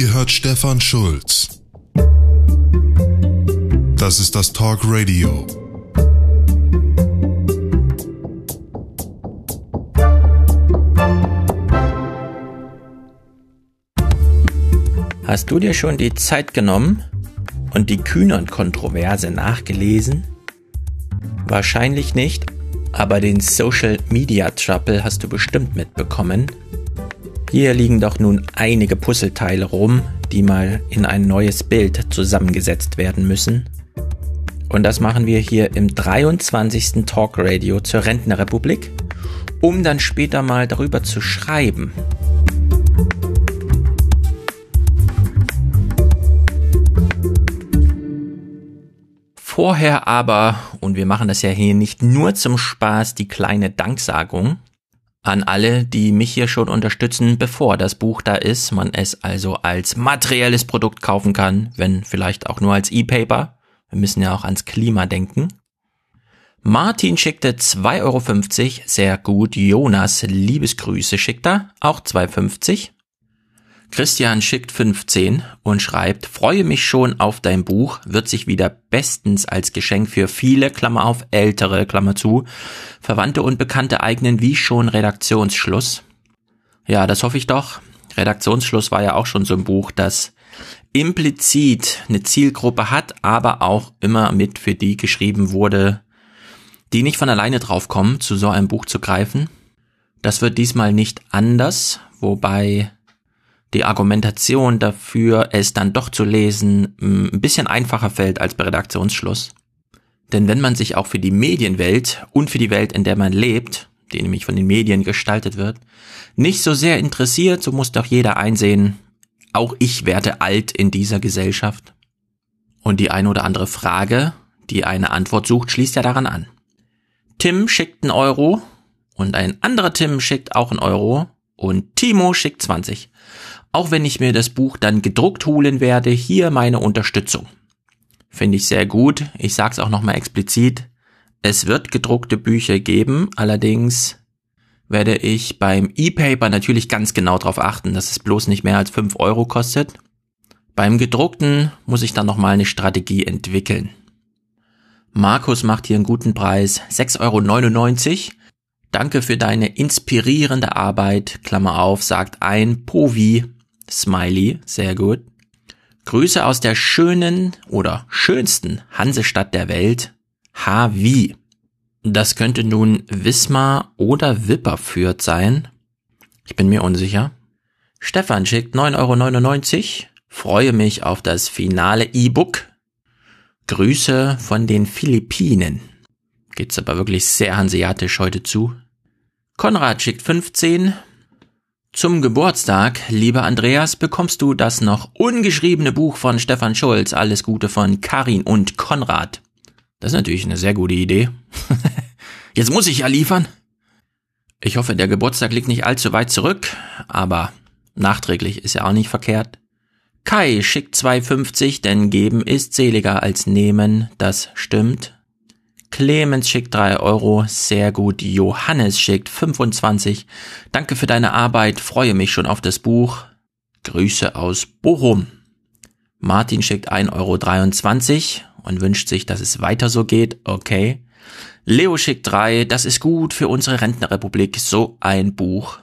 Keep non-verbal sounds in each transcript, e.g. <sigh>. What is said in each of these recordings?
Ihr hört Stefan Schulz. Das ist das Talk Radio. Hast du dir schon die Zeit genommen und die Kühnern-Kontroverse nachgelesen? Wahrscheinlich nicht, aber den Social Media Trouble hast du bestimmt mitbekommen. Hier liegen doch nun einige Puzzleteile rum, die mal in ein neues Bild zusammengesetzt werden müssen. Und das machen wir hier im 23. Talk Radio zur Rentnerrepublik, um dann später mal darüber zu schreiben. Vorher aber, und wir machen das ja hier nicht nur zum Spaß, die kleine Danksagung an alle, die mich hier schon unterstützen, bevor das Buch da ist, man es also als materielles Produkt kaufen kann, wenn vielleicht auch nur als E-Paper. Wir müssen ja auch ans Klima denken. Martin schickte 2,50 Euro, sehr gut. Jonas, Liebesgrüße schickt er, auch 2,50. Christian schickt 15 und schreibt, freue mich schon auf dein Buch, wird sich wieder bestens als Geschenk für viele, Klammer auf, ältere, Klammer zu, Verwandte und Bekannte eignen wie schon Redaktionsschluss. Ja, das hoffe ich doch. Redaktionsschluss war ja auch schon so ein Buch, das implizit eine Zielgruppe hat, aber auch immer mit für die geschrieben wurde, die nicht von alleine draufkommen, zu so einem Buch zu greifen. Das wird diesmal nicht anders, wobei die Argumentation dafür, es dann doch zu lesen, ein bisschen einfacher fällt als bei Redaktionsschluss. Denn wenn man sich auch für die Medienwelt und für die Welt, in der man lebt, die nämlich von den Medien gestaltet wird, nicht so sehr interessiert, so muss doch jeder einsehen, auch ich werde alt in dieser Gesellschaft. Und die eine oder andere Frage, die eine Antwort sucht, schließt ja daran an. Tim schickt einen Euro und ein anderer Tim schickt auch einen Euro und Timo schickt 20. Auch wenn ich mir das Buch dann gedruckt holen werde, hier meine Unterstützung. Finde ich sehr gut. Ich sag's auch nochmal explizit. Es wird gedruckte Bücher geben, allerdings werde ich beim E-Paper natürlich ganz genau darauf achten, dass es bloß nicht mehr als 5 Euro kostet. Beim gedruckten muss ich dann nochmal eine Strategie entwickeln. Markus macht hier einen guten Preis, 6,99 Euro. Danke für deine inspirierende Arbeit, Klammer auf, sagt ein Povi, Smiley, sehr gut. Grüße aus der schönen oder schönsten Hansestadt der Welt, Havi. Das könnte nun Wismar oder Wipperfürth sein. Ich bin mir unsicher. Stefan schickt 9,99 Euro. Freue mich auf das finale E-Book. Grüße von den Philippinen. Geht's aber wirklich sehr hanseatisch heute zu. Konrad schickt 15. Zum Geburtstag, lieber Andreas, bekommst du das noch ungeschriebene Buch von Stefan Schulz, Alles Gute von Karin und Konrad. Das ist natürlich eine sehr gute Idee. <laughs> Jetzt muss ich ja liefern. Ich hoffe, der Geburtstag liegt nicht allzu weit zurück, aber nachträglich ist ja auch nicht verkehrt. Kai schickt 2,50, denn geben ist seliger als nehmen, das stimmt. Clemens schickt 3 Euro, sehr gut. Johannes schickt 25. Danke für deine Arbeit, freue mich schon auf das Buch. Grüße aus Bochum. Martin schickt 1,23 Euro und wünscht sich, dass es weiter so geht. Okay. Leo schickt 3, das ist gut für unsere Rentnerrepublik, so ein Buch.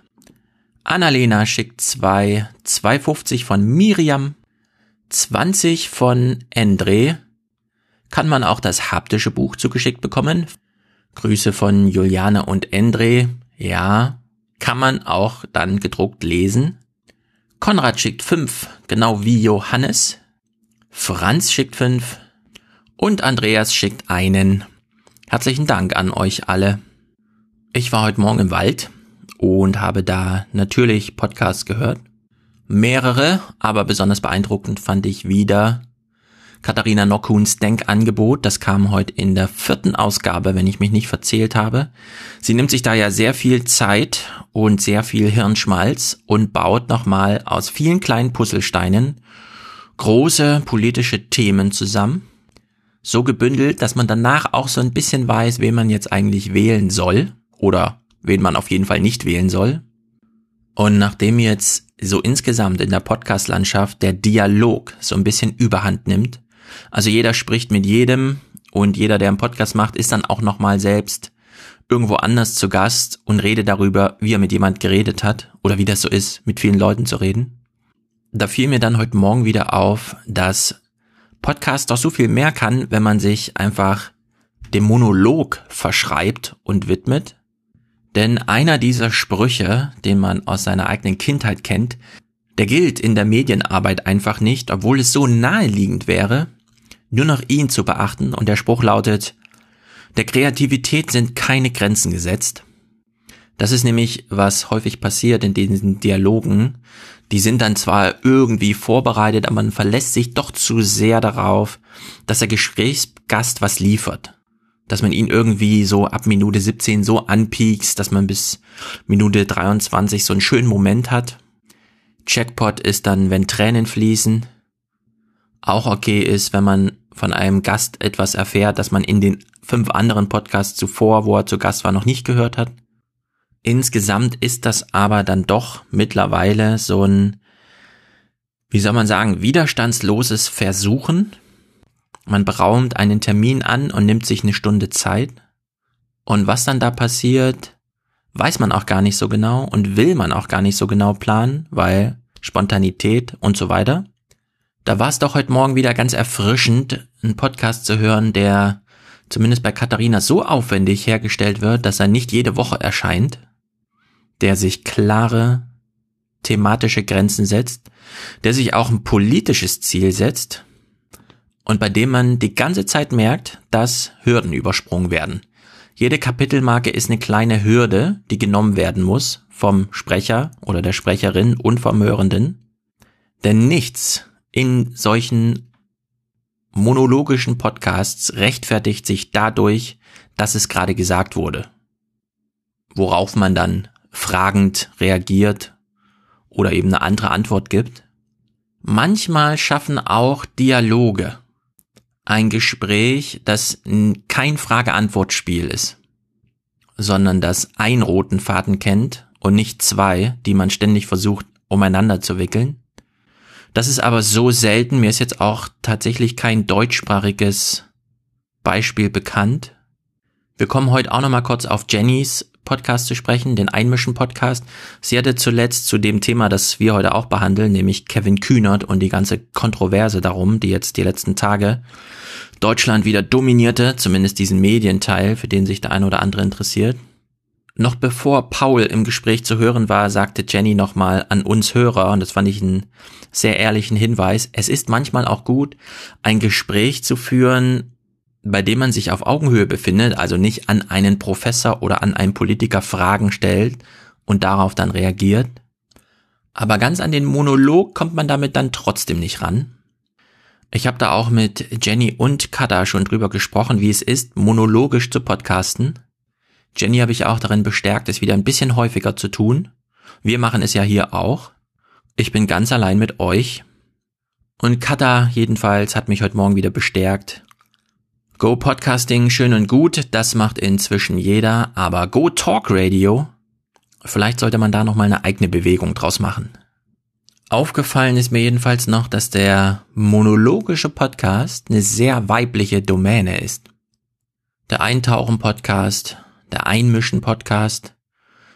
Annalena schickt 2, 2,50 von Miriam, 20 von Andre, kann man auch das haptische Buch zugeschickt bekommen. Grüße von Juliane und Endre. Ja, kann man auch dann gedruckt lesen. Konrad schickt fünf, genau wie Johannes. Franz schickt fünf. Und Andreas schickt einen. Herzlichen Dank an euch alle. Ich war heute Morgen im Wald und habe da natürlich Podcasts gehört. Mehrere, aber besonders beeindruckend fand ich wieder Katharina Nockuns Denkangebot. Das kam heute in der vierten Ausgabe, wenn ich mich nicht verzählt habe. Sie nimmt sich da ja sehr viel Zeit und sehr viel Hirnschmalz und baut nochmal aus vielen kleinen Puzzlesteinen große politische Themen zusammen. So gebündelt, dass man danach auch so ein bisschen weiß, wen man jetzt eigentlich wählen soll oder wen man auf jeden Fall nicht wählen soll. Und nachdem jetzt so insgesamt in der Podcast-Landschaft der Dialog so ein bisschen überhand nimmt. Also jeder spricht mit jedem und jeder, der einen Podcast macht, ist dann auch nochmal selbst irgendwo anders zu Gast und redet darüber, wie er mit jemand geredet hat oder wie das so ist, mit vielen Leuten zu reden. Da fiel mir dann heute Morgen wieder auf, dass Podcast doch so viel mehr kann, wenn man sich einfach dem Monolog verschreibt und widmet. Denn einer dieser Sprüche, den man aus seiner eigenen Kindheit kennt, der gilt in der Medienarbeit einfach nicht, obwohl es so naheliegend wäre, nur noch ihn zu beachten und der Spruch lautet, der Kreativität sind keine Grenzen gesetzt. Das ist nämlich, was häufig passiert in diesen Dialogen. Die sind dann zwar irgendwie vorbereitet, aber man verlässt sich doch zu sehr darauf, dass der Gesprächsgast was liefert. Dass man ihn irgendwie so ab Minute 17 so anpiekst, dass man bis Minute 23 so einen schönen Moment hat. Checkpot ist dann, wenn Tränen fließen. Auch okay ist, wenn man von einem Gast etwas erfährt, das man in den fünf anderen Podcasts zuvor, wo er zu Gast war, noch nicht gehört hat. Insgesamt ist das aber dann doch mittlerweile so ein, wie soll man sagen, widerstandsloses Versuchen. Man beraumt einen Termin an und nimmt sich eine Stunde Zeit. Und was dann da passiert, weiß man auch gar nicht so genau und will man auch gar nicht so genau planen, weil Spontanität und so weiter. Da war es doch heute Morgen wieder ganz erfrischend, einen Podcast zu hören, der zumindest bei Katharina so aufwendig hergestellt wird, dass er nicht jede Woche erscheint, der sich klare thematische Grenzen setzt, der sich auch ein politisches Ziel setzt und bei dem man die ganze Zeit merkt, dass Hürden übersprungen werden. Jede Kapitelmarke ist eine kleine Hürde, die genommen werden muss vom Sprecher oder der Sprecherin und vom Hörenden. Denn nichts in solchen monologischen Podcasts rechtfertigt sich dadurch, dass es gerade gesagt wurde. Worauf man dann fragend reagiert oder eben eine andere Antwort gibt. Manchmal schaffen auch Dialoge ein Gespräch, das kein Frage-Antwort-Spiel ist, sondern das einen roten Faden kennt und nicht zwei, die man ständig versucht umeinander zu wickeln. Das ist aber so selten. Mir ist jetzt auch tatsächlich kein deutschsprachiges Beispiel bekannt. Wir kommen heute auch nochmal kurz auf Jennys Podcast zu sprechen, den Einmischen-Podcast. Sie hatte zuletzt zu dem Thema, das wir heute auch behandeln, nämlich Kevin Kühnert und die ganze Kontroverse darum, die jetzt die letzten Tage Deutschland wieder dominierte, zumindest diesen Medienteil, für den sich der eine oder andere interessiert. Noch bevor Paul im Gespräch zu hören war, sagte Jenny nochmal an uns Hörer, und das fand ich einen sehr ehrlichen Hinweis, es ist manchmal auch gut, ein Gespräch zu führen, bei dem man sich auf Augenhöhe befindet, also nicht an einen Professor oder an einen Politiker Fragen stellt und darauf dann reagiert. Aber ganz an den Monolog kommt man damit dann trotzdem nicht ran. Ich habe da auch mit Jenny und Kada schon drüber gesprochen, wie es ist, monologisch zu podcasten. Jenny habe ich auch darin bestärkt, es wieder ein bisschen häufiger zu tun. Wir machen es ja hier auch. Ich bin ganz allein mit euch. Und Kata jedenfalls hat mich heute Morgen wieder bestärkt. Go Podcasting schön und gut, das macht inzwischen jeder, aber Go Talk Radio, vielleicht sollte man da noch mal eine eigene Bewegung draus machen. Aufgefallen ist mir jedenfalls noch, dass der monologische Podcast eine sehr weibliche Domäne ist. Der Eintauchen-Podcast, der Einmischen-Podcast,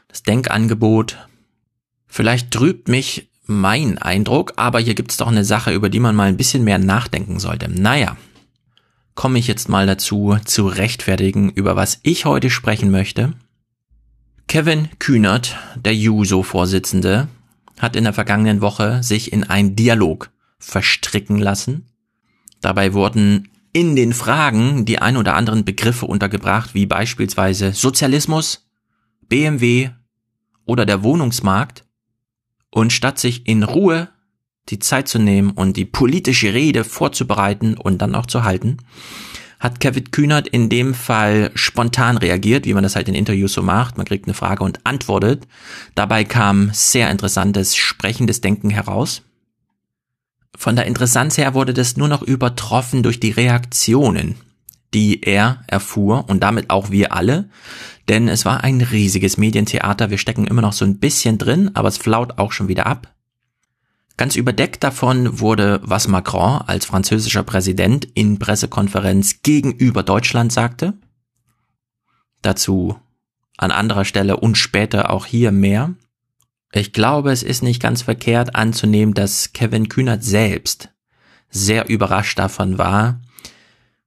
das Denkangebot. Vielleicht trübt mich mein Eindruck, aber hier gibt's doch eine Sache, über die man mal ein bisschen mehr nachdenken sollte. Naja, komme ich jetzt mal dazu, zu rechtfertigen, über was ich heute sprechen möchte. Kevin Kühnert, der Juso-Vorsitzende, hat in der vergangenen Woche sich in einen Dialog verstricken lassen. Dabei wurden in den Fragen die ein oder anderen Begriffe untergebracht, wie beispielsweise Sozialismus, BMW oder der Wohnungsmarkt. Und statt sich in Ruhe die Zeit zu nehmen und die politische Rede vorzubereiten und dann auch zu halten, hat Kevin Kühnert in dem Fall spontan reagiert, wie man das halt in Interviews so macht. Man kriegt eine Frage und antwortet. Dabei kam sehr interessantes, sprechendes Denken heraus. Von der Interessanz her wurde das nur noch übertroffen durch die Reaktionen, die er erfuhr und damit auch wir alle. Denn es war ein riesiges Medientheater. Wir stecken immer noch so ein bisschen drin, aber es flaut auch schon wieder ab. Ganz überdeckt davon wurde, was Macron als französischer Präsident in Pressekonferenz gegenüber Deutschland sagte. Dazu an anderer Stelle und später auch hier mehr. Ich glaube, es ist nicht ganz verkehrt anzunehmen, dass Kevin Kühnert selbst sehr überrascht davon war,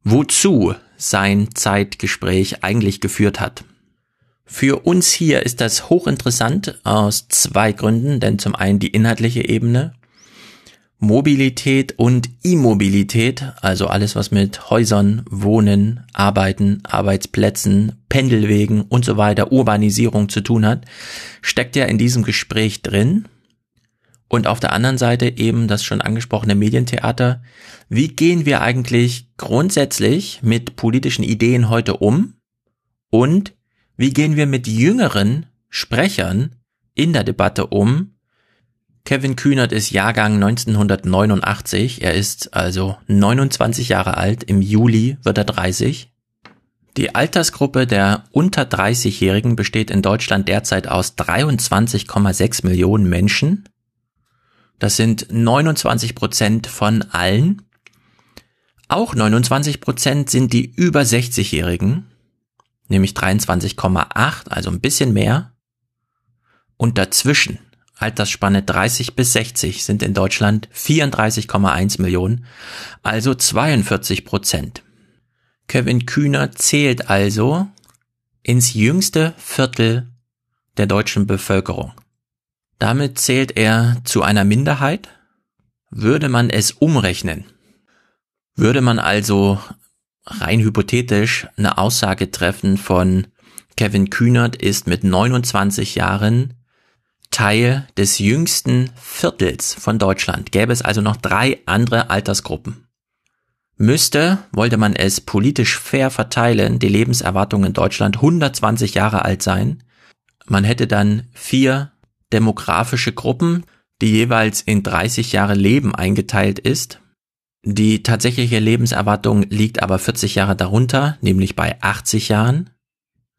wozu sein Zeitgespräch eigentlich geführt hat. Für uns hier ist das hochinteressant aus zwei Gründen, denn zum einen die inhaltliche Ebene Mobilität und Immobilität, also alles, was mit Häusern, Wohnen, Arbeiten, Arbeitsplätzen, Pendelwegen und so weiter, Urbanisierung zu tun hat, steckt ja in diesem Gespräch drin. Und auf der anderen Seite eben das schon angesprochene Medientheater. Wie gehen wir eigentlich grundsätzlich mit politischen Ideen heute um? Und wie gehen wir mit jüngeren Sprechern in der Debatte um, Kevin Kühnert ist Jahrgang 1989. Er ist also 29 Jahre alt. Im Juli wird er 30. Die Altersgruppe der unter 30-Jährigen besteht in Deutschland derzeit aus 23,6 Millionen Menschen. Das sind 29 Prozent von allen. Auch 29 Prozent sind die über 60-Jährigen, nämlich 23,8, also ein bisschen mehr. Und dazwischen Altersspanne 30 bis 60 sind in Deutschland 34,1 Millionen, also 42 Prozent. Kevin Kühner zählt also ins jüngste Viertel der deutschen Bevölkerung. Damit zählt er zu einer Minderheit. Würde man es umrechnen, würde man also rein hypothetisch eine Aussage treffen von Kevin Kühnert ist mit 29 Jahren Teil des jüngsten Viertels von Deutschland gäbe es also noch drei andere Altersgruppen. Müsste, wollte man es politisch fair verteilen, die Lebenserwartung in Deutschland 120 Jahre alt sein. Man hätte dann vier demografische Gruppen, die jeweils in 30 Jahre Leben eingeteilt ist. Die tatsächliche Lebenserwartung liegt aber 40 Jahre darunter, nämlich bei 80 Jahren.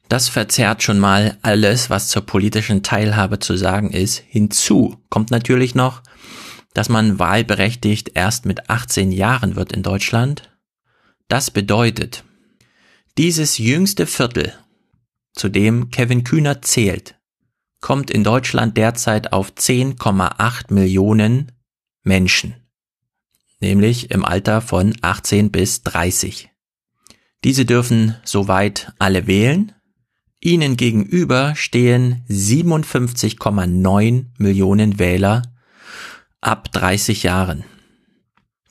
Das verzerrt schon mal alles, was zur politischen Teilhabe zu sagen ist. Hinzu kommt natürlich noch, dass man wahlberechtigt erst mit 18 Jahren wird in Deutschland. Das bedeutet, dieses jüngste Viertel, zu dem Kevin Kühner zählt, kommt in Deutschland derzeit auf 10,8 Millionen Menschen, nämlich im Alter von 18 bis 30. Diese dürfen soweit alle wählen, Ihnen gegenüber stehen 57,9 Millionen Wähler ab 30 Jahren.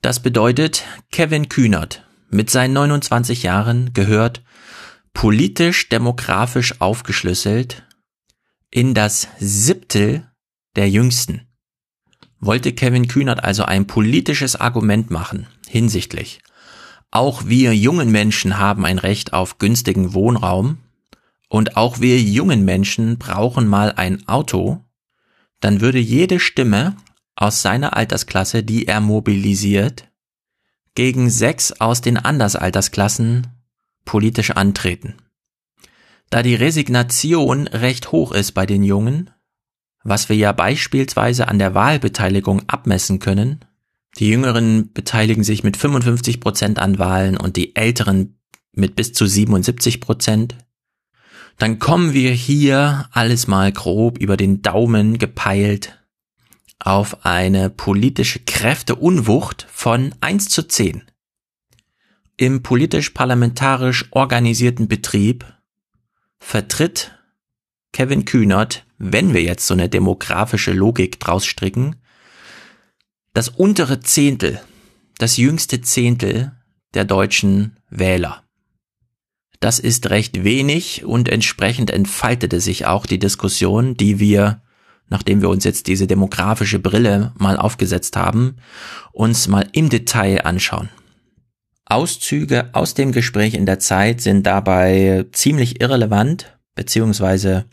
Das bedeutet, Kevin Kühnert mit seinen 29 Jahren gehört politisch demografisch aufgeschlüsselt in das Siebtel der Jüngsten. Wollte Kevin Kühnert also ein politisches Argument machen hinsichtlich auch wir jungen Menschen haben ein Recht auf günstigen Wohnraum, und auch wir jungen Menschen brauchen mal ein Auto, dann würde jede Stimme aus seiner Altersklasse, die er mobilisiert, gegen sechs aus den Andersaltersklassen politisch antreten. Da die Resignation recht hoch ist bei den Jungen, was wir ja beispielsweise an der Wahlbeteiligung abmessen können, die Jüngeren beteiligen sich mit 55 Prozent an Wahlen und die Älteren mit bis zu 77 Prozent, dann kommen wir hier alles mal grob über den Daumen gepeilt auf eine politische Kräfteunwucht von 1 zu 10. Im politisch-parlamentarisch organisierten Betrieb vertritt Kevin Kühnert, wenn wir jetzt so eine demografische Logik draus stricken, das untere Zehntel, das jüngste Zehntel der deutschen Wähler. Das ist recht wenig und entsprechend entfaltete sich auch die Diskussion, die wir, nachdem wir uns jetzt diese demografische Brille mal aufgesetzt haben, uns mal im Detail anschauen. Auszüge aus dem Gespräch in der Zeit sind dabei ziemlich irrelevant, beziehungsweise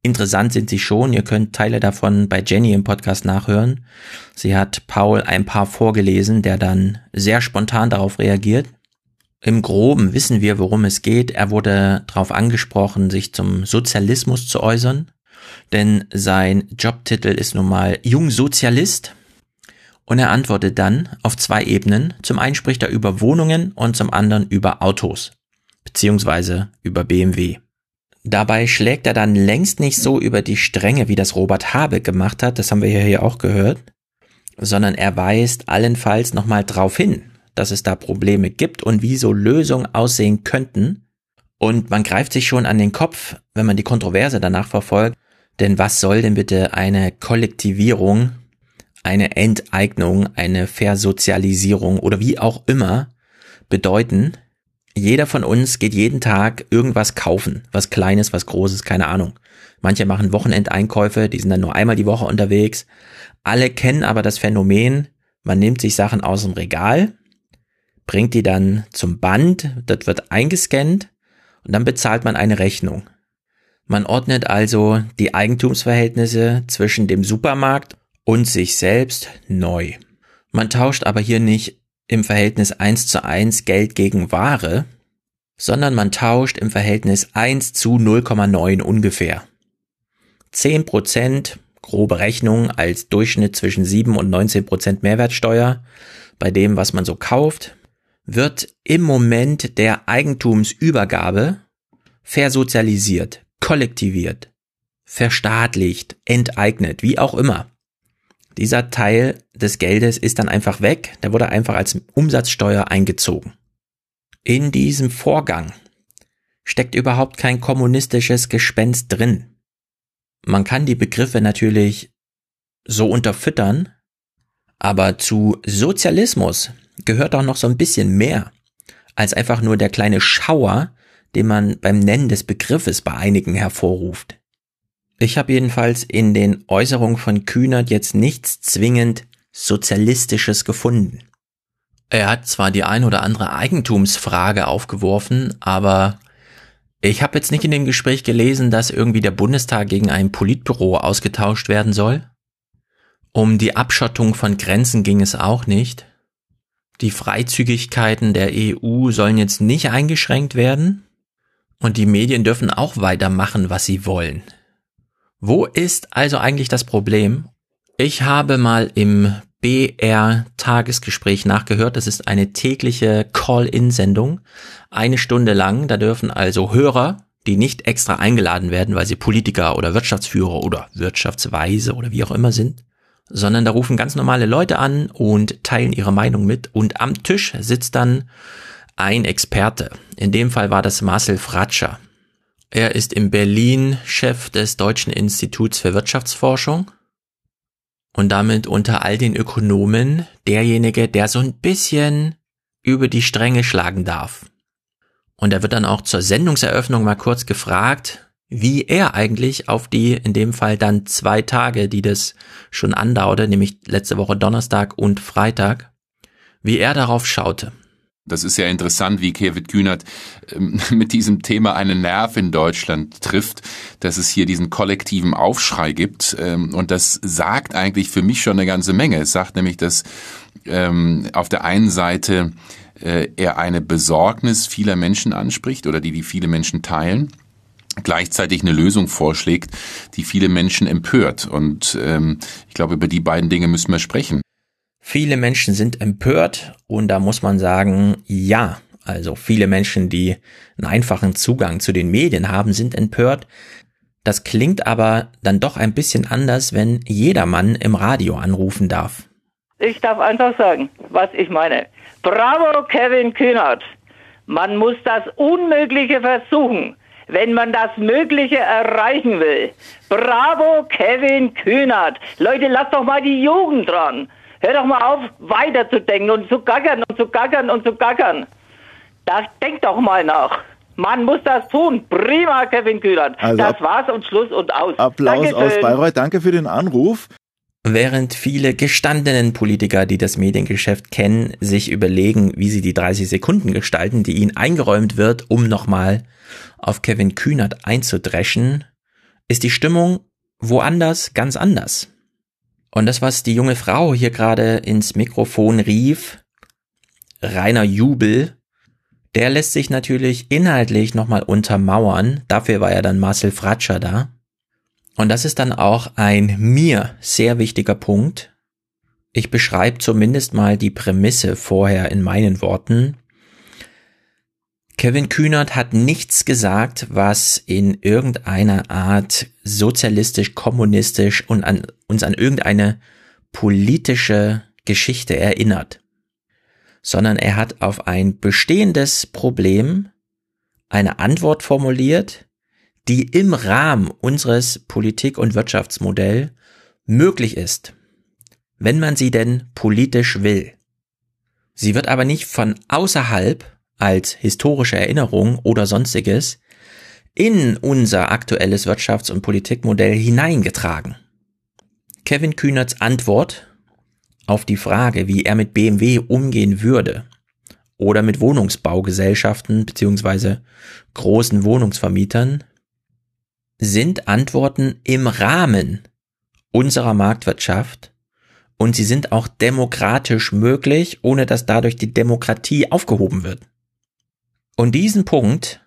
interessant sind sie schon. Ihr könnt Teile davon bei Jenny im Podcast nachhören. Sie hat Paul ein paar vorgelesen, der dann sehr spontan darauf reagiert. Im Groben wissen wir, worum es geht. Er wurde darauf angesprochen, sich zum Sozialismus zu äußern, denn sein Jobtitel ist nun mal Jungsozialist. Und er antwortet dann auf zwei Ebenen. Zum einen spricht er über Wohnungen und zum anderen über Autos, beziehungsweise über BMW. Dabei schlägt er dann längst nicht so über die Stränge, wie das Robert Habeck gemacht hat, das haben wir ja hier auch gehört, sondern er weist allenfalls nochmal drauf hin, dass es da Probleme gibt und wie so Lösungen aussehen könnten. Und man greift sich schon an den Kopf, wenn man die Kontroverse danach verfolgt, denn was soll denn bitte eine Kollektivierung eine Enteignung, eine Versozialisierung oder wie auch immer bedeuten. Jeder von uns geht jeden Tag irgendwas kaufen, was Kleines, was Großes, keine Ahnung. Manche machen Wochenendeinkäufe, die sind dann nur einmal die Woche unterwegs. Alle kennen aber das Phänomen, man nimmt sich Sachen aus dem Regal, bringt die dann zum Band, das wird eingescannt und dann bezahlt man eine Rechnung. Man ordnet also die Eigentumsverhältnisse zwischen dem Supermarkt und sich selbst neu. Man tauscht aber hier nicht im Verhältnis 1 zu 1 Geld gegen Ware, sondern man tauscht im Verhältnis 1 zu 0,9 ungefähr. 10% grobe Rechnung als Durchschnitt zwischen 7 und 19% Mehrwertsteuer bei dem, was man so kauft, wird im Moment der Eigentumsübergabe versozialisiert, kollektiviert, verstaatlicht, enteignet, wie auch immer. Dieser Teil des Geldes ist dann einfach weg, der wurde einfach als Umsatzsteuer eingezogen. In diesem Vorgang steckt überhaupt kein kommunistisches Gespenst drin. Man kann die Begriffe natürlich so unterfüttern, aber zu Sozialismus gehört auch noch so ein bisschen mehr als einfach nur der kleine Schauer, den man beim Nennen des Begriffes bei einigen hervorruft. Ich habe jedenfalls in den Äußerungen von Kühnert jetzt nichts zwingend Sozialistisches gefunden. Er hat zwar die ein oder andere Eigentumsfrage aufgeworfen, aber ich habe jetzt nicht in dem Gespräch gelesen, dass irgendwie der Bundestag gegen ein Politbüro ausgetauscht werden soll. Um die Abschottung von Grenzen ging es auch nicht. Die Freizügigkeiten der EU sollen jetzt nicht eingeschränkt werden. Und die Medien dürfen auch weitermachen, was sie wollen. Wo ist also eigentlich das Problem? Ich habe mal im BR Tagesgespräch nachgehört. Das ist eine tägliche Call-in-Sendung. Eine Stunde lang. Da dürfen also Hörer, die nicht extra eingeladen werden, weil sie Politiker oder Wirtschaftsführer oder Wirtschaftsweise oder wie auch immer sind, sondern da rufen ganz normale Leute an und teilen ihre Meinung mit. Und am Tisch sitzt dann ein Experte. In dem Fall war das Marcel Fratscher. Er ist in Berlin Chef des Deutschen Instituts für Wirtschaftsforschung und damit unter all den Ökonomen derjenige, der so ein bisschen über die Stränge schlagen darf. Und er wird dann auch zur Sendungseröffnung mal kurz gefragt, wie er eigentlich auf die, in dem Fall dann zwei Tage, die das schon andauerte, nämlich letzte Woche Donnerstag und Freitag, wie er darauf schaute. Das ist ja interessant, wie Kevin Kühnert ähm, <laughs> mit diesem Thema einen Nerv in Deutschland trifft, dass es hier diesen kollektiven Aufschrei gibt. Ähm, und das sagt eigentlich für mich schon eine ganze Menge. Es sagt nämlich, dass ähm, auf der einen Seite äh, er eine Besorgnis vieler Menschen anspricht oder die die viele Menschen teilen gleichzeitig eine Lösung vorschlägt, die viele Menschen empört. Und ähm, ich glaube, über die beiden Dinge müssen wir sprechen. Viele Menschen sind empört und da muss man sagen, ja, also viele Menschen, die einen einfachen Zugang zu den Medien haben, sind empört. Das klingt aber dann doch ein bisschen anders, wenn jedermann im Radio anrufen darf. Ich darf einfach sagen, was ich meine. Bravo, Kevin Kühnert. Man muss das Unmögliche versuchen, wenn man das Mögliche erreichen will. Bravo, Kevin Kühnert. Leute, lasst doch mal die Jugend dran. Hör doch mal auf, weiterzudenken und zu gackern und zu gackern und zu gackern. Da denk doch mal nach. Man muss das tun. Prima, Kevin Kühlert. Also das war's und Schluss und aus. Applaus Dankeschön. aus Bayreuth. Danke für den Anruf. Während viele gestandenen Politiker, die das Mediengeschäft kennen, sich überlegen, wie sie die 30 Sekunden gestalten, die ihnen eingeräumt wird, um nochmal auf Kevin Kühnert einzudreschen, ist die Stimmung woanders ganz anders. Und das, was die junge Frau hier gerade ins Mikrofon rief, reiner Jubel, der lässt sich natürlich inhaltlich nochmal untermauern. Dafür war ja dann Marcel Fratscher da. Und das ist dann auch ein mir sehr wichtiger Punkt. Ich beschreibe zumindest mal die Prämisse vorher in meinen Worten. Kevin Kühnert hat nichts gesagt, was in irgendeiner Art sozialistisch, kommunistisch und an, uns an irgendeine politische Geschichte erinnert, sondern er hat auf ein bestehendes Problem eine Antwort formuliert, die im Rahmen unseres Politik- und Wirtschaftsmodells möglich ist, wenn man sie denn politisch will. Sie wird aber nicht von außerhalb als historische Erinnerung oder sonstiges in unser aktuelles Wirtschafts- und Politikmodell hineingetragen. Kevin Kühnerts Antwort auf die Frage, wie er mit BMW umgehen würde oder mit Wohnungsbaugesellschaften beziehungsweise großen Wohnungsvermietern, sind Antworten im Rahmen unserer Marktwirtschaft und sie sind auch demokratisch möglich, ohne dass dadurch die Demokratie aufgehoben wird. Und diesen Punkt,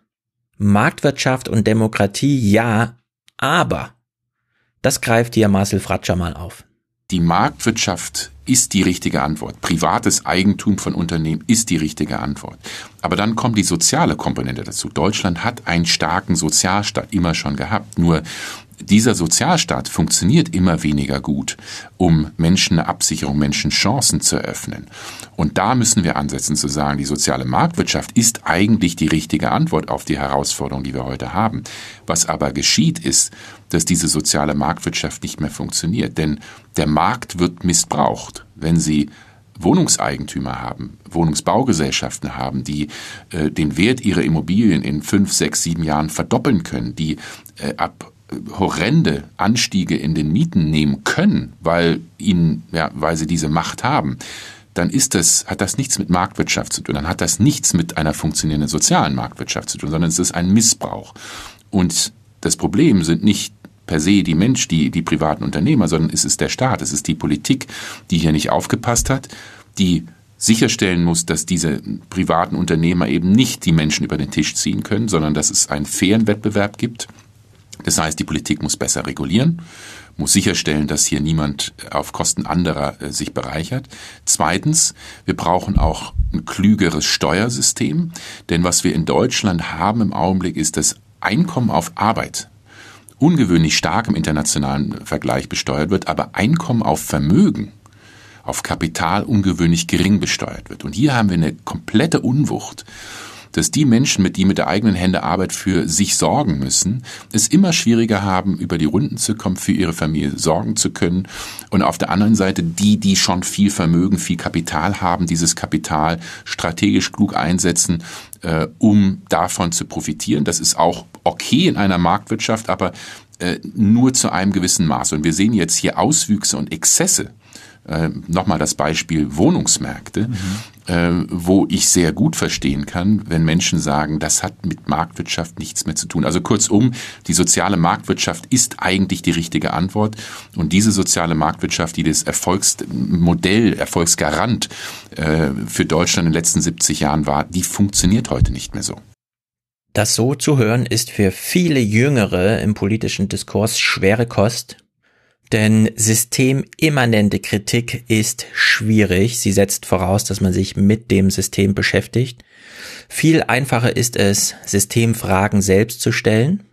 Marktwirtschaft und Demokratie, ja, aber, das greift hier Marcel Fratscher mal auf. Die Marktwirtschaft ist die richtige Antwort. Privates Eigentum von Unternehmen ist die richtige Antwort. Aber dann kommt die soziale Komponente dazu. Deutschland hat einen starken Sozialstaat immer schon gehabt. Nur dieser Sozialstaat funktioniert immer weniger gut, um Menschen eine Absicherung, Menschen Chancen zu eröffnen. Und da müssen wir ansetzen zu sagen, die soziale Marktwirtschaft ist eigentlich die richtige Antwort auf die Herausforderung, die wir heute haben. Was aber geschieht ist, dass diese soziale Marktwirtschaft nicht mehr funktioniert. Denn der Markt wird missbraucht. Wenn Sie Wohnungseigentümer haben, Wohnungsbaugesellschaften haben, die äh, den Wert ihrer Immobilien in fünf, sechs, sieben Jahren verdoppeln können, die äh, ab horrende Anstiege in den Mieten nehmen können, weil ihnen, ja, weil sie diese Macht haben, dann ist das, hat das nichts mit Marktwirtschaft zu tun, dann hat das nichts mit einer funktionierenden sozialen Marktwirtschaft zu tun, sondern es ist ein Missbrauch. Und das Problem sind nicht per se die Mensch, die, die privaten Unternehmer, sondern es ist der Staat, es ist die Politik, die hier nicht aufgepasst hat, die sicherstellen muss, dass diese privaten Unternehmer eben nicht die Menschen über den Tisch ziehen können, sondern dass es einen fairen Wettbewerb gibt das heißt, die Politik muss besser regulieren, muss sicherstellen, dass hier niemand auf Kosten anderer äh, sich bereichert. Zweitens, wir brauchen auch ein klügeres Steuersystem, denn was wir in Deutschland haben im Augenblick ist das Einkommen auf Arbeit ungewöhnlich stark im internationalen Vergleich besteuert wird, aber Einkommen auf Vermögen auf Kapital ungewöhnlich gering besteuert wird. Und hier haben wir eine komplette Unwucht dass die Menschen, mit die mit der eigenen Hände Arbeit für sich sorgen müssen, es immer schwieriger haben, über die Runden zu kommen, für ihre Familie sorgen zu können. Und auf der anderen Seite die, die schon viel Vermögen, viel Kapital haben, dieses Kapital strategisch klug einsetzen, äh, um davon zu profitieren. Das ist auch okay in einer Marktwirtschaft, aber äh, nur zu einem gewissen Maß. Und wir sehen jetzt hier Auswüchse und Exzesse äh, nochmal das Beispiel Wohnungsmärkte, mhm. äh, wo ich sehr gut verstehen kann, wenn Menschen sagen, das hat mit Marktwirtschaft nichts mehr zu tun. Also kurzum, die soziale Marktwirtschaft ist eigentlich die richtige Antwort. Und diese soziale Marktwirtschaft, die das Erfolgsmodell, Erfolgsgarant äh, für Deutschland in den letzten 70 Jahren war, die funktioniert heute nicht mehr so. Das so zu hören ist für viele Jüngere im politischen Diskurs schwere Kost denn systemimmanente Kritik ist schwierig. Sie setzt voraus, dass man sich mit dem System beschäftigt. Viel einfacher ist es, Systemfragen selbst zu stellen.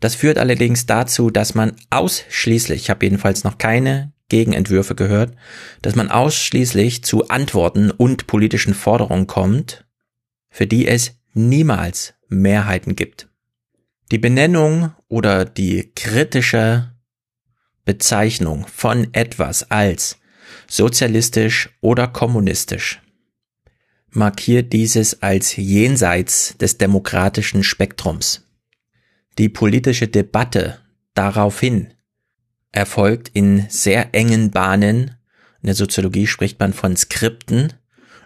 Das führt allerdings dazu, dass man ausschließlich, ich habe jedenfalls noch keine Gegenentwürfe gehört, dass man ausschließlich zu Antworten und politischen Forderungen kommt, für die es niemals Mehrheiten gibt. Die Benennung oder die kritische Bezeichnung von etwas als sozialistisch oder kommunistisch markiert dieses als jenseits des demokratischen Spektrums. Die politische Debatte daraufhin erfolgt in sehr engen Bahnen. In der Soziologie spricht man von Skripten.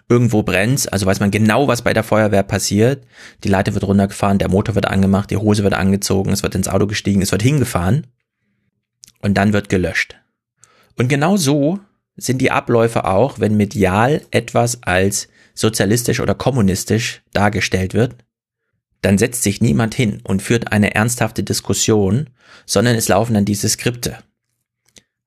Irgendwo brennt's, also weiß man genau, was bei der Feuerwehr passiert. Die Leiter wird runtergefahren, der Motor wird angemacht, die Hose wird angezogen, es wird ins Auto gestiegen, es wird hingefahren und dann wird gelöscht. Und genau so sind die Abläufe auch, wenn medial etwas als sozialistisch oder kommunistisch dargestellt wird, dann setzt sich niemand hin und führt eine ernsthafte Diskussion, sondern es laufen dann diese Skripte.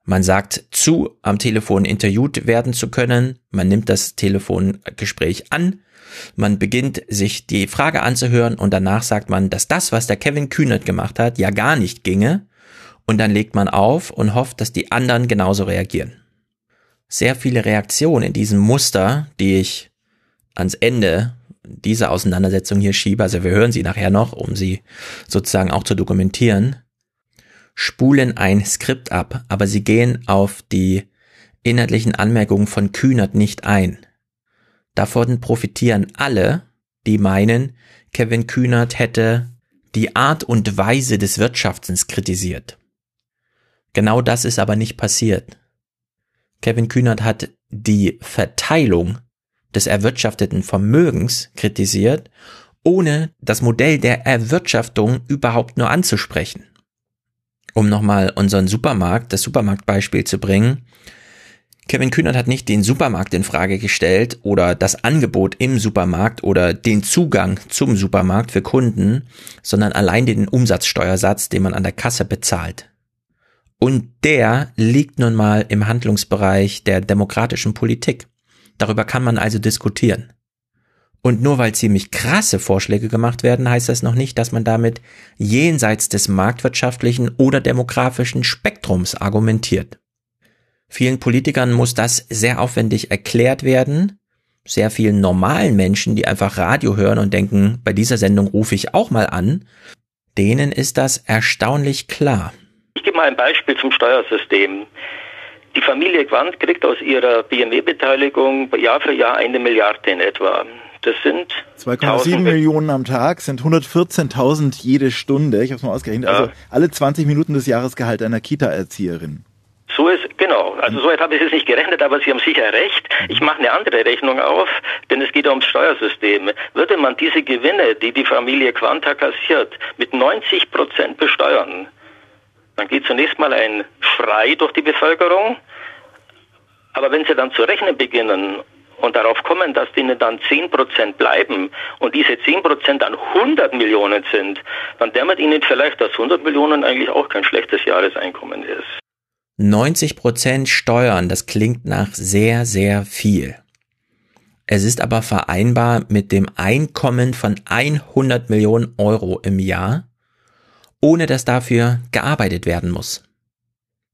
Man sagt zu, am Telefon interviewt werden zu können. Man nimmt das Telefongespräch an. Man beginnt sich die Frage anzuhören und danach sagt man, dass das, was der Kevin Kühnert gemacht hat, ja gar nicht ginge. Und dann legt man auf und hofft, dass die anderen genauso reagieren. Sehr viele Reaktionen in diesem Muster, die ich ans Ende dieser Auseinandersetzung hier schiebe, also wir hören sie nachher noch, um sie sozusagen auch zu dokumentieren, spulen ein Skript ab, aber sie gehen auf die inhaltlichen Anmerkungen von Kühnert nicht ein. Davon profitieren alle, die meinen, Kevin Kühnert hätte die Art und Weise des Wirtschaftens kritisiert. Genau das ist aber nicht passiert. Kevin Kühnert hat die Verteilung des erwirtschafteten Vermögens kritisiert, ohne das Modell der Erwirtschaftung überhaupt nur anzusprechen. Um nochmal unseren Supermarkt, das Supermarktbeispiel zu bringen, Kevin Kühnert hat nicht den Supermarkt in Frage gestellt oder das Angebot im Supermarkt oder den Zugang zum Supermarkt für Kunden, sondern allein den Umsatzsteuersatz, den man an der Kasse bezahlt. Und der liegt nun mal im Handlungsbereich der demokratischen Politik. Darüber kann man also diskutieren. Und nur weil ziemlich krasse Vorschläge gemacht werden, heißt das noch nicht, dass man damit jenseits des marktwirtschaftlichen oder demografischen Spektrums argumentiert. Vielen Politikern muss das sehr aufwendig erklärt werden. Sehr vielen normalen Menschen, die einfach Radio hören und denken, bei dieser Sendung rufe ich auch mal an, denen ist das erstaunlich klar. Ich gebe mal ein Beispiel zum Steuersystem. Die Familie Quandt kriegt aus ihrer BMW-Beteiligung Jahr für Jahr eine Milliarde in etwa. Das sind 2,7 Millionen am Tag, sind 114.000 jede Stunde. Ich habe es mal ausgerechnet. Ja. Also alle 20 Minuten des Jahresgehalt einer Kita-Erzieherin. So ist, genau. Also so weit habe ich es nicht gerechnet, aber Sie haben sicher recht. Ich mache eine andere Rechnung auf, denn es geht ja ums Steuersystem. Würde man diese Gewinne, die die Familie Quanta kassiert, mit 90 Prozent besteuern, dann geht zunächst mal ein Schrei durch die Bevölkerung. Aber wenn Sie dann zu rechnen beginnen und darauf kommen, dass denen dann 10% bleiben und diese 10% dann 100 Millionen sind, dann dämmert Ihnen vielleicht, dass 100 Millionen eigentlich auch kein schlechtes Jahreseinkommen ist. 90% Steuern, das klingt nach sehr, sehr viel. Es ist aber vereinbar mit dem Einkommen von 100 Millionen Euro im Jahr ohne dass dafür gearbeitet werden muss.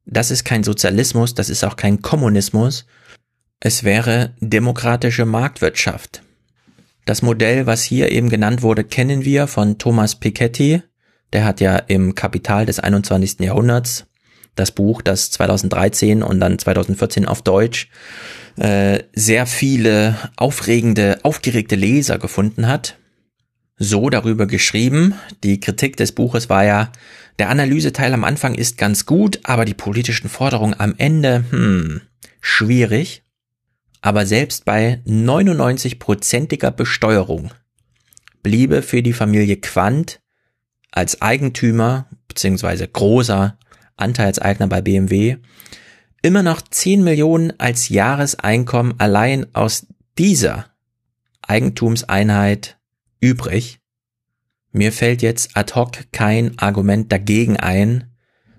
Das ist kein Sozialismus, das ist auch kein Kommunismus, es wäre demokratische Marktwirtschaft. Das Modell, was hier eben genannt wurde, kennen wir von Thomas Piketty. Der hat ja im Kapital des 21. Jahrhunderts das Buch, das 2013 und dann 2014 auf Deutsch äh, sehr viele aufregende, aufgeregte Leser gefunden hat so darüber geschrieben. Die Kritik des Buches war ja, der Analyseteil am Anfang ist ganz gut, aber die politischen Forderungen am Ende, hm, schwierig. Aber selbst bei 99-prozentiger Besteuerung bliebe für die Familie Quandt als Eigentümer bzw. großer Anteilseigner bei BMW immer noch 10 Millionen als Jahreseinkommen allein aus dieser Eigentumseinheit übrig. Mir fällt jetzt ad hoc kein Argument dagegen ein,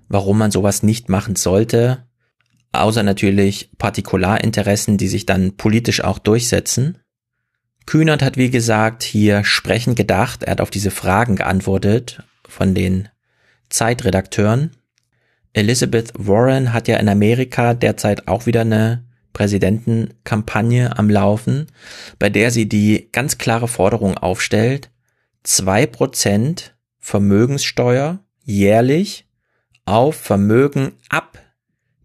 warum man sowas nicht machen sollte, außer natürlich Partikularinteressen, die sich dann politisch auch durchsetzen. Kühnert hat wie gesagt hier sprechend gedacht, er hat auf diese Fragen geantwortet von den Zeitredakteuren. Elizabeth Warren hat ja in Amerika derzeit auch wieder eine Präsidentenkampagne am Laufen, bei der sie die ganz klare Forderung aufstellt, zwei Prozent Vermögenssteuer jährlich auf Vermögen ab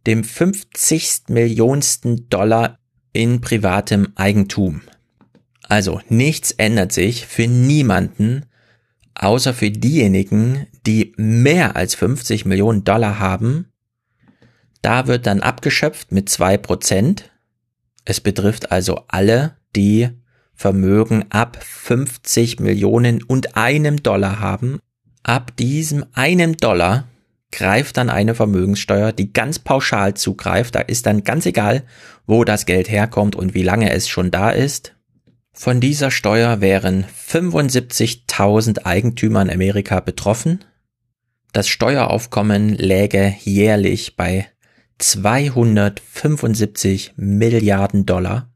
dem 50 Millionsten Dollar in privatem Eigentum. Also nichts ändert sich für niemanden, außer für diejenigen, die mehr als 50 Millionen Dollar haben da wird dann abgeschöpft mit zwei Prozent. Es betrifft also alle, die Vermögen ab 50 Millionen und einem Dollar haben. Ab diesem einem Dollar greift dann eine Vermögenssteuer, die ganz pauschal zugreift. Da ist dann ganz egal, wo das Geld herkommt und wie lange es schon da ist. Von dieser Steuer wären 75.000 Eigentümer in Amerika betroffen. Das Steueraufkommen läge jährlich bei 275 Milliarden Dollar.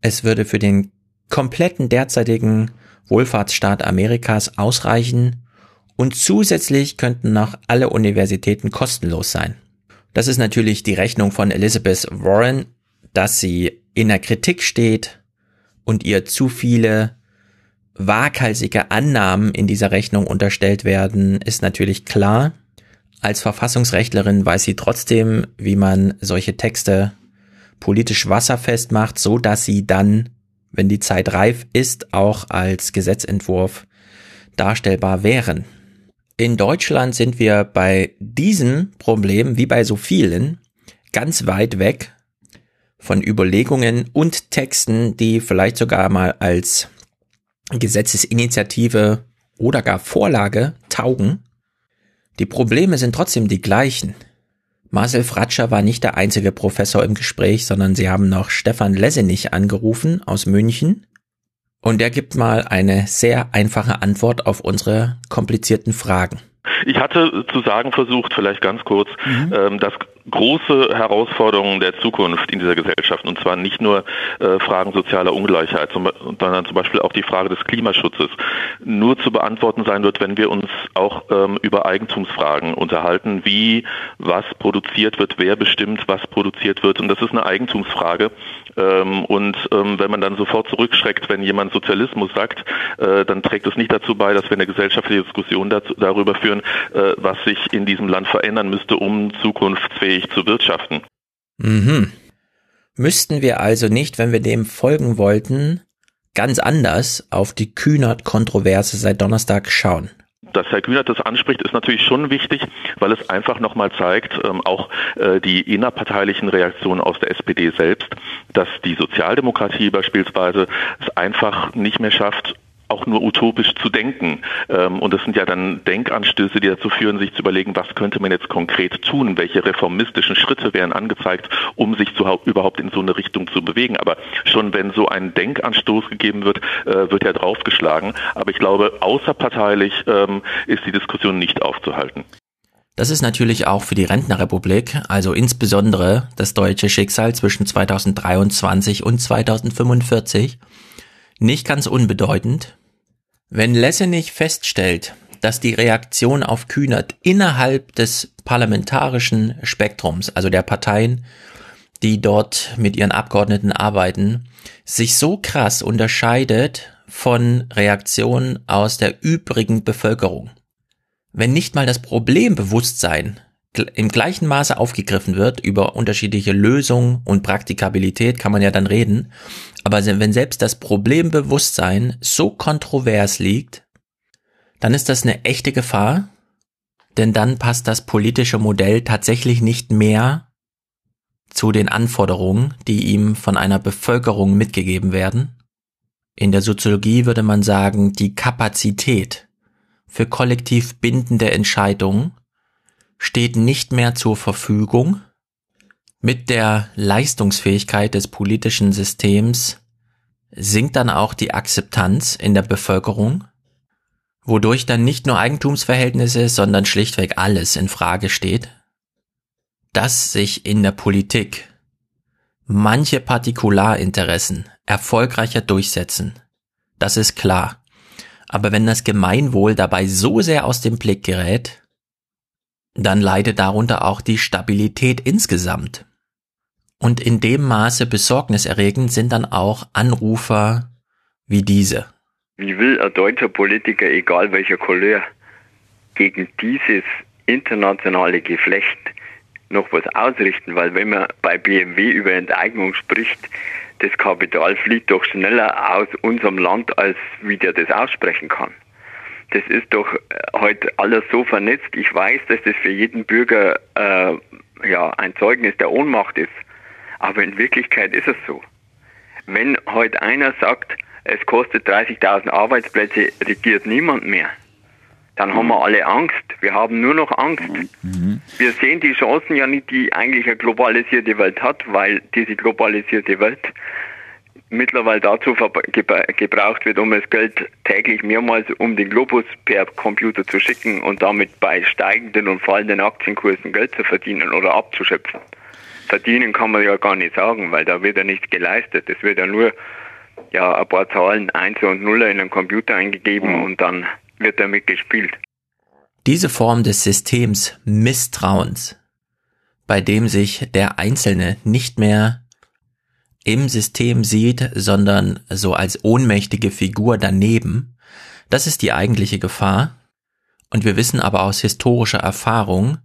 Es würde für den kompletten derzeitigen Wohlfahrtsstaat Amerikas ausreichen und zusätzlich könnten noch alle Universitäten kostenlos sein. Das ist natürlich die Rechnung von Elizabeth Warren, dass sie in der Kritik steht und ihr zu viele waghalsige Annahmen in dieser Rechnung unterstellt werden, ist natürlich klar. Als Verfassungsrechtlerin weiß sie trotzdem, wie man solche Texte politisch wasserfest macht, so dass sie dann, wenn die Zeit reif ist, auch als Gesetzentwurf darstellbar wären. In Deutschland sind wir bei diesem Problem, wie bei so vielen, ganz weit weg von Überlegungen und Texten, die vielleicht sogar mal als Gesetzesinitiative oder gar Vorlage taugen. Die Probleme sind trotzdem die gleichen. Marcel Fratscher war nicht der einzige Professor im Gespräch, sondern sie haben noch Stefan Lessenich angerufen aus München. Und er gibt mal eine sehr einfache Antwort auf unsere komplizierten Fragen. Ich hatte zu sagen versucht, vielleicht ganz kurz, mhm. ähm, dass große Herausforderungen der Zukunft in dieser Gesellschaft, und zwar nicht nur äh, Fragen sozialer Ungleichheit, sondern zum Beispiel auch die Frage des Klimaschutzes, nur zu beantworten sein wird, wenn wir uns auch ähm, über Eigentumsfragen unterhalten, wie was produziert wird, wer bestimmt, was produziert wird. Und das ist eine Eigentumsfrage. Ähm, und ähm, wenn man dann sofort zurückschreckt, wenn jemand Sozialismus sagt, äh, dann trägt es nicht dazu bei, dass wir eine gesellschaftliche Diskussion dazu, darüber führen, äh, was sich in diesem Land verändern müsste, um zukunftsfähig fähig zu wirtschaften. Mhm. Müssten wir also nicht, wenn wir dem folgen wollten, ganz anders auf die Kühnert-Kontroverse seit Donnerstag schauen? dass Herr Kühnert das anspricht, ist natürlich schon wichtig, weil es einfach nochmal zeigt, ähm, auch äh, die innerparteilichen Reaktionen aus der SPD selbst, dass die Sozialdemokratie beispielsweise es einfach nicht mehr schafft, auch nur utopisch zu denken. Ähm, und das sind ja dann Denkanstöße, die dazu führen, sich zu überlegen, was könnte man jetzt konkret tun, welche reformistischen Schritte wären angezeigt, um sich zu, überhaupt in so eine Richtung zu bewegen. Aber schon wenn so ein Denkanstoß gegeben wird, äh, wird ja draufgeschlagen. Aber ich glaube, außerparteilich ähm, ist die Diskussion nicht aufzuhalten. Das ist natürlich auch für die Rentnerrepublik, also insbesondere das deutsche Schicksal zwischen 2023 und 2045, nicht ganz unbedeutend. Wenn Lessenich feststellt, dass die Reaktion auf Kühnert innerhalb des parlamentarischen Spektrums, also der Parteien, die dort mit ihren Abgeordneten arbeiten, sich so krass unterscheidet von Reaktionen aus der übrigen Bevölkerung. Wenn nicht mal das Problembewusstsein im gleichen Maße aufgegriffen wird, über unterschiedliche Lösungen und Praktikabilität kann man ja dann reden, aber wenn selbst das Problembewusstsein so kontrovers liegt, dann ist das eine echte Gefahr, denn dann passt das politische Modell tatsächlich nicht mehr zu den Anforderungen, die ihm von einer Bevölkerung mitgegeben werden. In der Soziologie würde man sagen, die Kapazität für kollektiv bindende Entscheidungen steht nicht mehr zur Verfügung, mit der Leistungsfähigkeit des politischen Systems sinkt dann auch die Akzeptanz in der Bevölkerung, wodurch dann nicht nur Eigentumsverhältnisse, sondern schlichtweg alles in Frage steht, dass sich in der Politik manche Partikularinteressen erfolgreicher durchsetzen. Das ist klar. Aber wenn das Gemeinwohl dabei so sehr aus dem Blick gerät, dann leidet darunter auch die Stabilität insgesamt. Und in dem Maße besorgniserregend sind dann auch Anrufer wie diese. Wie will ein deutscher Politiker, egal welcher Couleur, gegen dieses internationale Geflecht noch was ausrichten? Weil wenn man bei BMW über Enteignung spricht, das Kapital flieht doch schneller aus unserem Land, als wie der das aussprechen kann. Das ist doch heute alles so vernetzt. Ich weiß, dass das für jeden Bürger äh, ja, ein Zeugnis der Ohnmacht ist. Aber in Wirklichkeit ist es so. Wenn heute einer sagt, es kostet 30.000 Arbeitsplätze, regiert niemand mehr, dann haben wir alle Angst. Wir haben nur noch Angst. Mhm. Wir sehen die Chancen ja nicht, die eigentlich eine globalisierte Welt hat, weil diese globalisierte Welt mittlerweile dazu gebraucht wird, um das Geld täglich mehrmals um den Globus per Computer zu schicken und damit bei steigenden und fallenden Aktienkursen Geld zu verdienen oder abzuschöpfen. Verdienen kann man ja gar nicht sagen, weil da wird ja nichts geleistet. Es wird ja nur ja, ein paar Zahlen, Eins und Nuller in den Computer eingegeben mhm. und dann wird damit gespielt. Diese Form des Systems Misstrauens, bei dem sich der Einzelne nicht mehr im System sieht, sondern so als ohnmächtige Figur daneben, das ist die eigentliche Gefahr. Und wir wissen aber aus historischer Erfahrung,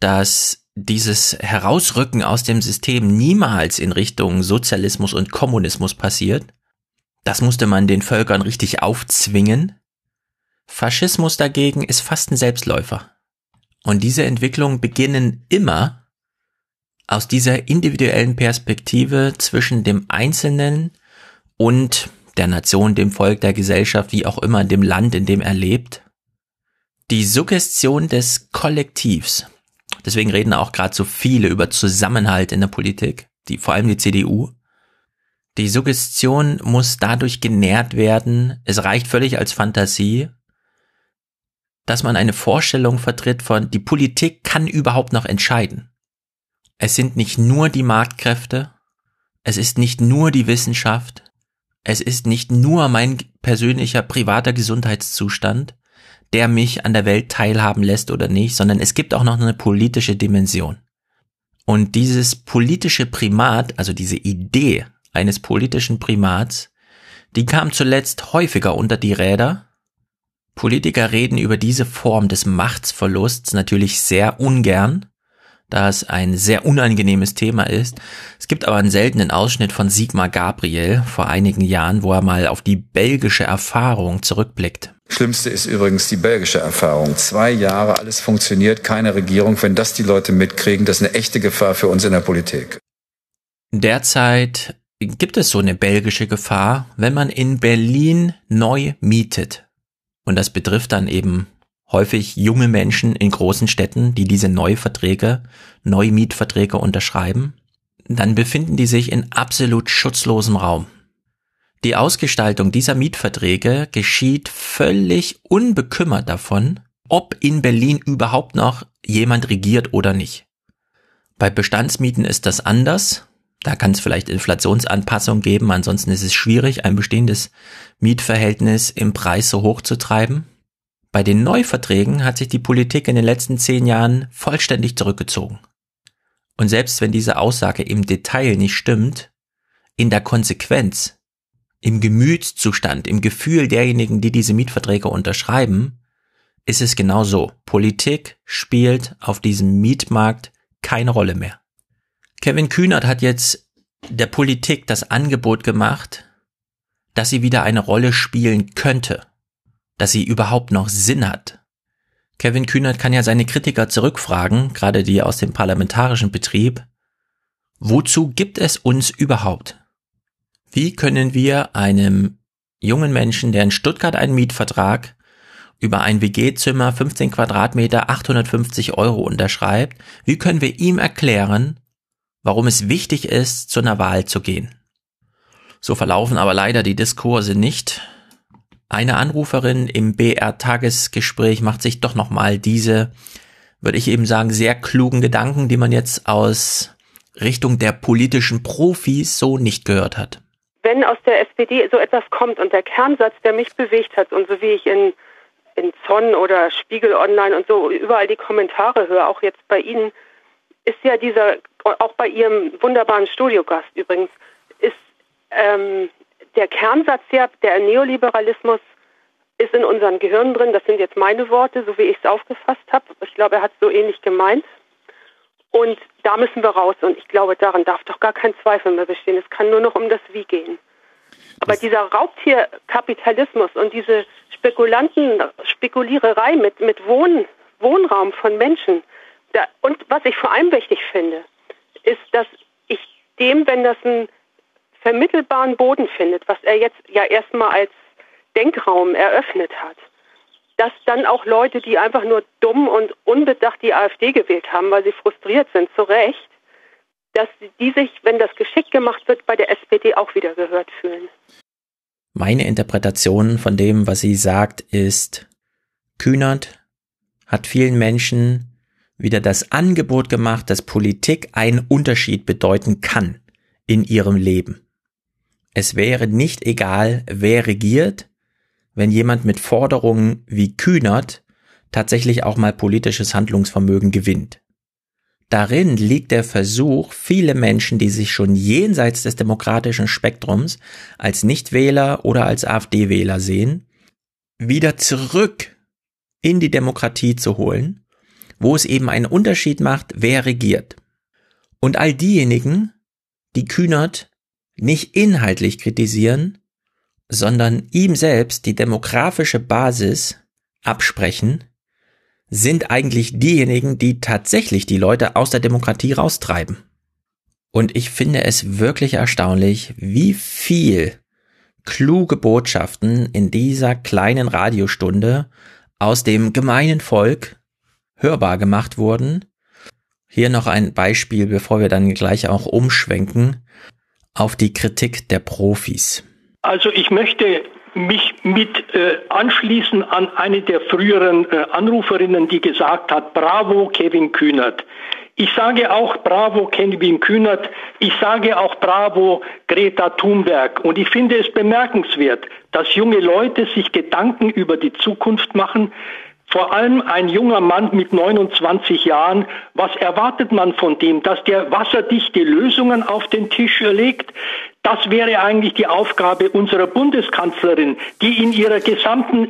dass dieses Herausrücken aus dem System niemals in Richtung Sozialismus und Kommunismus passiert. Das musste man den Völkern richtig aufzwingen. Faschismus dagegen ist fast ein Selbstläufer. Und diese Entwicklungen beginnen immer aus dieser individuellen Perspektive zwischen dem Einzelnen und der Nation, dem Volk, der Gesellschaft, wie auch immer, dem Land, in dem er lebt. Die Suggestion des Kollektivs. Deswegen reden auch gerade so viele über Zusammenhalt in der Politik, die, vor allem die CDU. Die Suggestion muss dadurch genährt werden, es reicht völlig als Fantasie, dass man eine Vorstellung vertritt von, die Politik kann überhaupt noch entscheiden. Es sind nicht nur die Marktkräfte, es ist nicht nur die Wissenschaft, es ist nicht nur mein persönlicher privater Gesundheitszustand, der mich an der Welt teilhaben lässt oder nicht, sondern es gibt auch noch eine politische Dimension. Und dieses politische Primat, also diese Idee eines politischen Primats, die kam zuletzt häufiger unter die Räder. Politiker reden über diese Form des Machtsverlusts natürlich sehr ungern, da es ein sehr unangenehmes Thema ist. Es gibt aber einen seltenen Ausschnitt von Sigmar Gabriel vor einigen Jahren, wo er mal auf die belgische Erfahrung zurückblickt. Schlimmste ist übrigens die belgische Erfahrung. Zwei Jahre, alles funktioniert, keine Regierung. Wenn das die Leute mitkriegen, das ist eine echte Gefahr für uns in der Politik. Derzeit gibt es so eine belgische Gefahr, wenn man in Berlin neu mietet. Und das betrifft dann eben häufig junge Menschen in großen Städten, die diese Neuverträge, Neumietverträge unterschreiben, dann befinden die sich in absolut schutzlosem Raum. Die Ausgestaltung dieser Mietverträge geschieht völlig unbekümmert davon, ob in Berlin überhaupt noch jemand regiert oder nicht. Bei Bestandsmieten ist das anders. Da kann es vielleicht Inflationsanpassungen geben, ansonsten ist es schwierig, ein bestehendes Mietverhältnis im Preis so hoch zu treiben. Bei den Neuverträgen hat sich die Politik in den letzten zehn Jahren vollständig zurückgezogen. Und selbst wenn diese Aussage im Detail nicht stimmt, in der Konsequenz, im Gemütszustand, im Gefühl derjenigen, die diese Mietverträge unterschreiben, ist es genau so. Politik spielt auf diesem Mietmarkt keine Rolle mehr. Kevin Kühnert hat jetzt der Politik das Angebot gemacht, dass sie wieder eine Rolle spielen könnte dass sie überhaupt noch Sinn hat. Kevin Kühnert kann ja seine Kritiker zurückfragen, gerade die aus dem parlamentarischen Betrieb. Wozu gibt es uns überhaupt? Wie können wir einem jungen Menschen, der in Stuttgart einen Mietvertrag über ein WG-Zimmer 15 Quadratmeter 850 Euro unterschreibt, wie können wir ihm erklären, warum es wichtig ist, zu einer Wahl zu gehen? So verlaufen aber leider die Diskurse nicht. Eine Anruferin im BR-Tagesgespräch macht sich doch nochmal diese, würde ich eben sagen, sehr klugen Gedanken, die man jetzt aus Richtung der politischen Profis so nicht gehört hat. Wenn aus der SPD so etwas kommt und der Kernsatz, der mich bewegt hat und so wie ich in, in Zonn oder Spiegel Online und so überall die Kommentare höre, auch jetzt bei Ihnen, ist ja dieser, auch bei Ihrem wunderbaren Studiogast übrigens, ist ähm, der Kernsatz ja, der Neoliberalismus ist in unseren Gehirnen drin. Das sind jetzt meine Worte, so wie ich es aufgefasst habe. Ich glaube, er hat es so ähnlich gemeint. Und da müssen wir raus. Und ich glaube, daran darf doch gar kein Zweifel mehr bestehen. Es kann nur noch um das Wie gehen. Aber das dieser Raubtierkapitalismus und diese Spekulanten, Spekuliererei mit, mit Wohn, Wohnraum von Menschen, da, und was ich vor allem wichtig finde, ist, dass ich dem, wenn das ein vermittelbaren Boden findet, was er jetzt ja erstmal als Denkraum eröffnet hat, dass dann auch Leute, die einfach nur dumm und unbedacht die AfD gewählt haben, weil sie frustriert sind, zu Recht, dass die sich, wenn das geschickt gemacht wird, bei der SPD auch wieder gehört fühlen. Meine Interpretation von dem, was sie sagt, ist, Kühnert hat vielen Menschen wieder das Angebot gemacht, dass Politik einen Unterschied bedeuten kann in ihrem Leben. Es wäre nicht egal, wer regiert, wenn jemand mit Forderungen wie Kühnert tatsächlich auch mal politisches Handlungsvermögen gewinnt. Darin liegt der Versuch, viele Menschen, die sich schon jenseits des demokratischen Spektrums als Nichtwähler oder als AfD-Wähler sehen, wieder zurück in die Demokratie zu holen, wo es eben einen Unterschied macht, wer regiert. Und all diejenigen, die Kühnert nicht inhaltlich kritisieren, sondern ihm selbst die demografische Basis absprechen, sind eigentlich diejenigen, die tatsächlich die Leute aus der Demokratie raustreiben. Und ich finde es wirklich erstaunlich, wie viel kluge Botschaften in dieser kleinen Radiostunde aus dem gemeinen Volk hörbar gemacht wurden. Hier noch ein Beispiel, bevor wir dann gleich auch umschwenken auf die Kritik der Profis. Also ich möchte mich mit äh, anschließen an eine der früheren äh, Anruferinnen, die gesagt hat, bravo Kevin Kühnert. Ich sage auch bravo Kevin Kühnert, ich sage auch bravo Greta Thunberg. Und ich finde es bemerkenswert, dass junge Leute sich Gedanken über die Zukunft machen, vor allem ein junger Mann mit 29 Jahren, was erwartet man von dem, dass der wasserdichte Lösungen auf den Tisch legt? Das wäre eigentlich die Aufgabe unserer Bundeskanzlerin, die in ihrer gesamten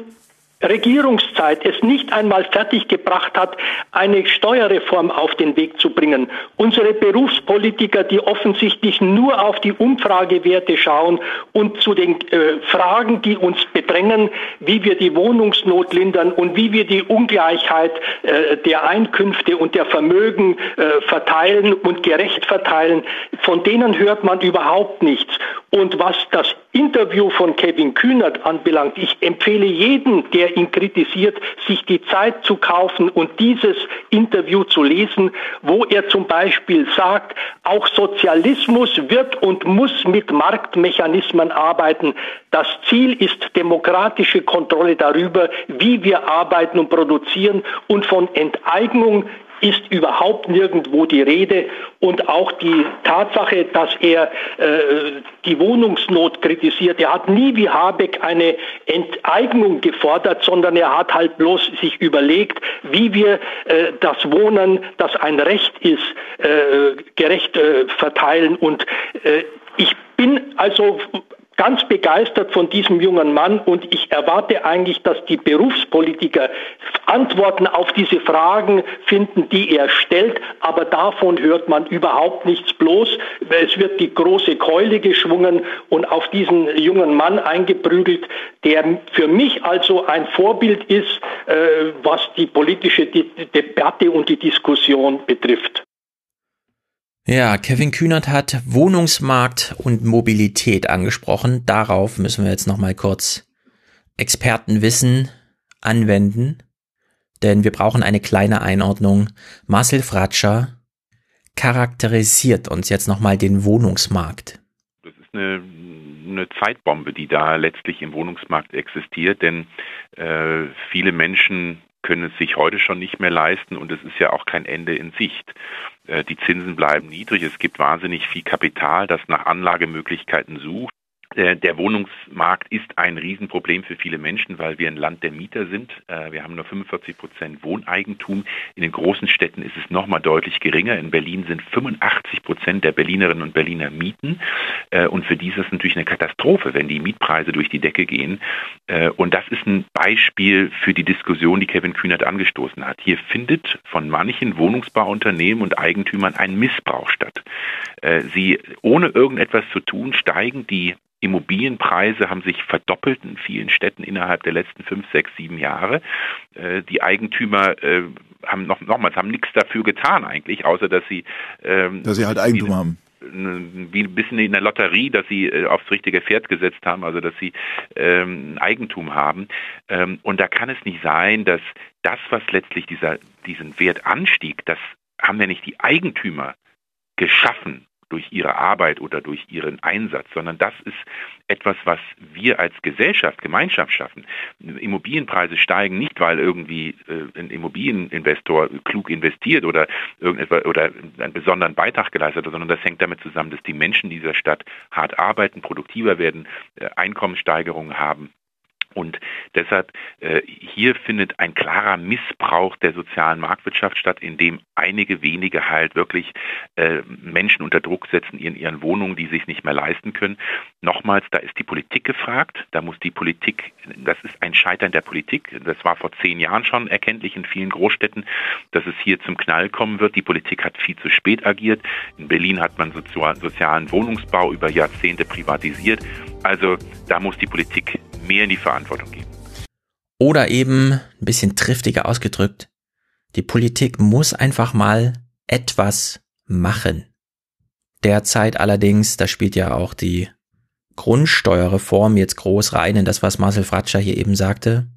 Regierungszeit es nicht einmal fertiggebracht hat, eine Steuerreform auf den Weg zu bringen. Unsere Berufspolitiker, die offensichtlich nur auf die Umfragewerte schauen und zu den äh, Fragen, die uns bedrängen, wie wir die Wohnungsnot lindern und wie wir die Ungleichheit äh, der Einkünfte und der Vermögen äh, verteilen und gerecht verteilen, von denen hört man überhaupt nichts. Und was das Interview von Kevin Kühnert anbelangt, ich empfehle jedem, der ihn kritisiert, sich die Zeit zu kaufen und dieses Interview zu lesen, wo er zum Beispiel sagt, auch Sozialismus wird und muss mit Marktmechanismen arbeiten. Das Ziel ist demokratische Kontrolle darüber, wie wir arbeiten und produzieren und von Enteignung ist überhaupt nirgendwo die Rede. Und auch die Tatsache, dass er äh, die Wohnungsnot kritisiert, er hat nie wie Habeck eine Enteignung gefordert, sondern er hat halt bloß sich überlegt, wie wir äh, das Wohnen, das ein Recht ist, äh, gerecht äh, verteilen. Und äh, ich bin also ganz begeistert von diesem jungen Mann und ich erwarte eigentlich, dass die Berufspolitiker Antworten auf diese Fragen finden, die er stellt, aber davon hört man überhaupt nichts bloß. Es wird die große Keule geschwungen und auf diesen jungen Mann eingeprügelt, der für mich also ein Vorbild ist, äh, was die politische Debatte und die Diskussion betrifft. Ja, Kevin Kühnert hat Wohnungsmarkt und Mobilität angesprochen. Darauf müssen wir jetzt nochmal kurz Expertenwissen anwenden, denn wir brauchen eine kleine Einordnung. Marcel Fratscher charakterisiert uns jetzt nochmal den Wohnungsmarkt. Das ist eine, eine Zeitbombe, die da letztlich im Wohnungsmarkt existiert, denn äh, viele Menschen können es sich heute schon nicht mehr leisten und es ist ja auch kein Ende in Sicht. Äh, die Zinsen bleiben niedrig. Es gibt wahnsinnig viel Kapital, das nach Anlagemöglichkeiten sucht. Äh, der Wohnungsmarkt ist ein Riesenproblem für viele Menschen, weil wir ein Land der Mieter sind. Äh, wir haben nur 45 Prozent Wohneigentum. In den großen Städten ist es nochmal deutlich geringer. In Berlin sind 85 Prozent der Berlinerinnen und Berliner Mieten. Äh, und für die ist es natürlich eine Katastrophe, wenn die Mietpreise durch die Decke gehen. Und das ist ein Beispiel für die Diskussion, die Kevin Kühnert angestoßen hat. Hier findet von manchen Wohnungsbauunternehmen und Eigentümern ein Missbrauch statt. Sie, ohne irgendetwas zu tun, steigen die Immobilienpreise haben sich verdoppelt in vielen Städten innerhalb der letzten fünf, sechs, sieben Jahre. Äh, die Eigentümer äh, haben noch, nochmals haben nichts dafür getan eigentlich, außer dass sie ähm, dass sie halt Eigentum haben wie ein bisschen in der Lotterie, dass sie äh, aufs richtige Pferd gesetzt haben, also dass sie ähm, Eigentum haben. Ähm, und da kann es nicht sein, dass das, was letztlich dieser, diesen Wert anstieg, das haben ja nicht die Eigentümer geschaffen durch ihre Arbeit oder durch ihren Einsatz, sondern das ist etwas, was wir als Gesellschaft, Gemeinschaft schaffen. Immobilienpreise steigen nicht, weil irgendwie äh, ein Immobilieninvestor klug investiert oder irgendetwas oder einen besonderen Beitrag geleistet hat, sondern das hängt damit zusammen, dass die Menschen dieser Stadt hart arbeiten, produktiver werden, äh, Einkommenssteigerungen haben und deshalb äh, hier findet ein klarer Missbrauch der sozialen Marktwirtschaft statt, in dem einige wenige halt wirklich äh, Menschen unter Druck setzen in ihren Wohnungen, die sich nicht mehr leisten können. Nochmals, da ist die Politik gefragt. Da muss die Politik, das ist ein Scheitern der Politik. Das war vor zehn Jahren schon erkenntlich in vielen Großstädten, dass es hier zum Knall kommen wird. Die Politik hat viel zu spät agiert. In Berlin hat man sozialen Wohnungsbau über Jahrzehnte privatisiert. Also da muss die Politik mehr in die Verantwortung geben. Oder eben, ein bisschen triftiger ausgedrückt, die Politik muss einfach mal etwas machen. Derzeit allerdings, da spielt ja auch die Grundsteuerreform jetzt groß rein in das, was Marcel Fratscher hier eben sagte,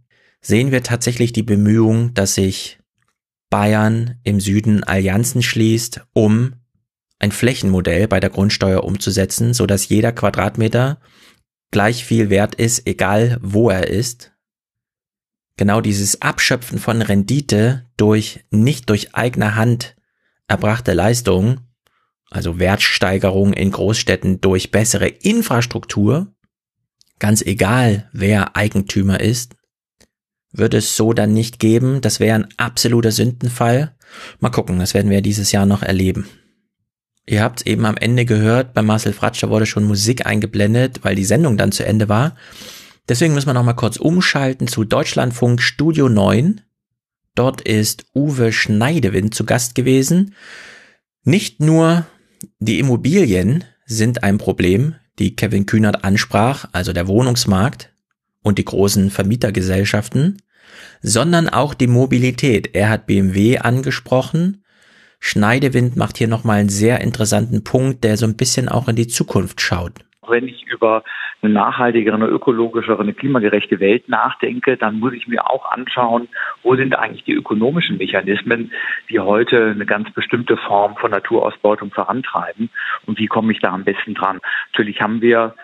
sehen wir tatsächlich die Bemühung, dass sich Bayern im Süden Allianzen schließt, um ein Flächenmodell bei der Grundsteuer umzusetzen, so dass jeder Quadratmeter gleich viel wert ist, egal wo er ist. Genau dieses Abschöpfen von Rendite durch nicht durch eigene Hand erbrachte Leistung, also Wertsteigerung in Großstädten durch bessere Infrastruktur, ganz egal wer Eigentümer ist, wird es so dann nicht geben. Das wäre ein absoluter Sündenfall. Mal gucken, das werden wir dieses Jahr noch erleben. Ihr habt eben am Ende gehört, bei Marcel Fratscher wurde schon Musik eingeblendet, weil die Sendung dann zu Ende war. Deswegen müssen wir noch mal kurz umschalten zu Deutschlandfunk Studio 9. Dort ist Uwe Schneidewind zu Gast gewesen. Nicht nur die Immobilien sind ein Problem, die Kevin Kühnert ansprach, also der Wohnungsmarkt und die großen Vermietergesellschaften, sondern auch die Mobilität. Er hat BMW angesprochen Schneidewind macht hier nochmal einen sehr interessanten Punkt, der so ein bisschen auch in die Zukunft schaut. Wenn ich über eine nachhaltigere, eine ökologischere, eine klimagerechte Welt nachdenke, dann muss ich mir auch anschauen, wo sind eigentlich die ökonomischen Mechanismen, die heute eine ganz bestimmte Form von Naturausbeutung vorantreiben und wie komme ich da am besten dran. Natürlich haben wir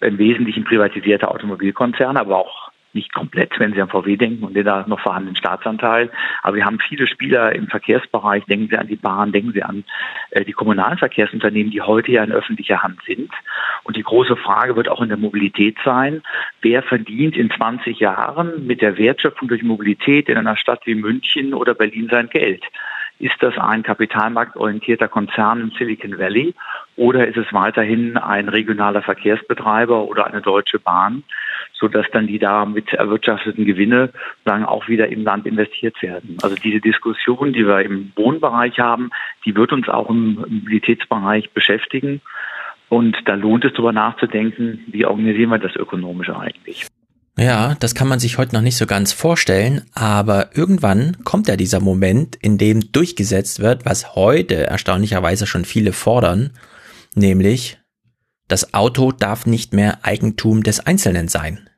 im Wesentlichen privatisierte Automobilkonzerne, aber auch nicht komplett, wenn Sie an VW denken und den da noch vorhandenen Staatsanteil. Aber wir haben viele Spieler im Verkehrsbereich. Denken Sie an die Bahn, denken Sie an äh, die kommunalen Verkehrsunternehmen, die heute ja in öffentlicher Hand sind. Und die große Frage wird auch in der Mobilität sein. Wer verdient in 20 Jahren mit der Wertschöpfung durch Mobilität in einer Stadt wie München oder Berlin sein Geld? Ist das ein kapitalmarktorientierter Konzern im Silicon Valley oder ist es weiterhin ein regionaler Verkehrsbetreiber oder eine deutsche Bahn, sodass dann die damit erwirtschafteten Gewinne sagen auch wieder im Land investiert werden? Also diese Diskussion, die wir im Wohnbereich haben, die wird uns auch im Mobilitätsbereich beschäftigen. Und da lohnt es darüber nachzudenken, wie organisieren wir das ökonomisch eigentlich. Ja, das kann man sich heute noch nicht so ganz vorstellen, aber irgendwann kommt ja dieser Moment, in dem durchgesetzt wird, was heute erstaunlicherweise schon viele fordern, nämlich das Auto darf nicht mehr Eigentum des Einzelnen sein.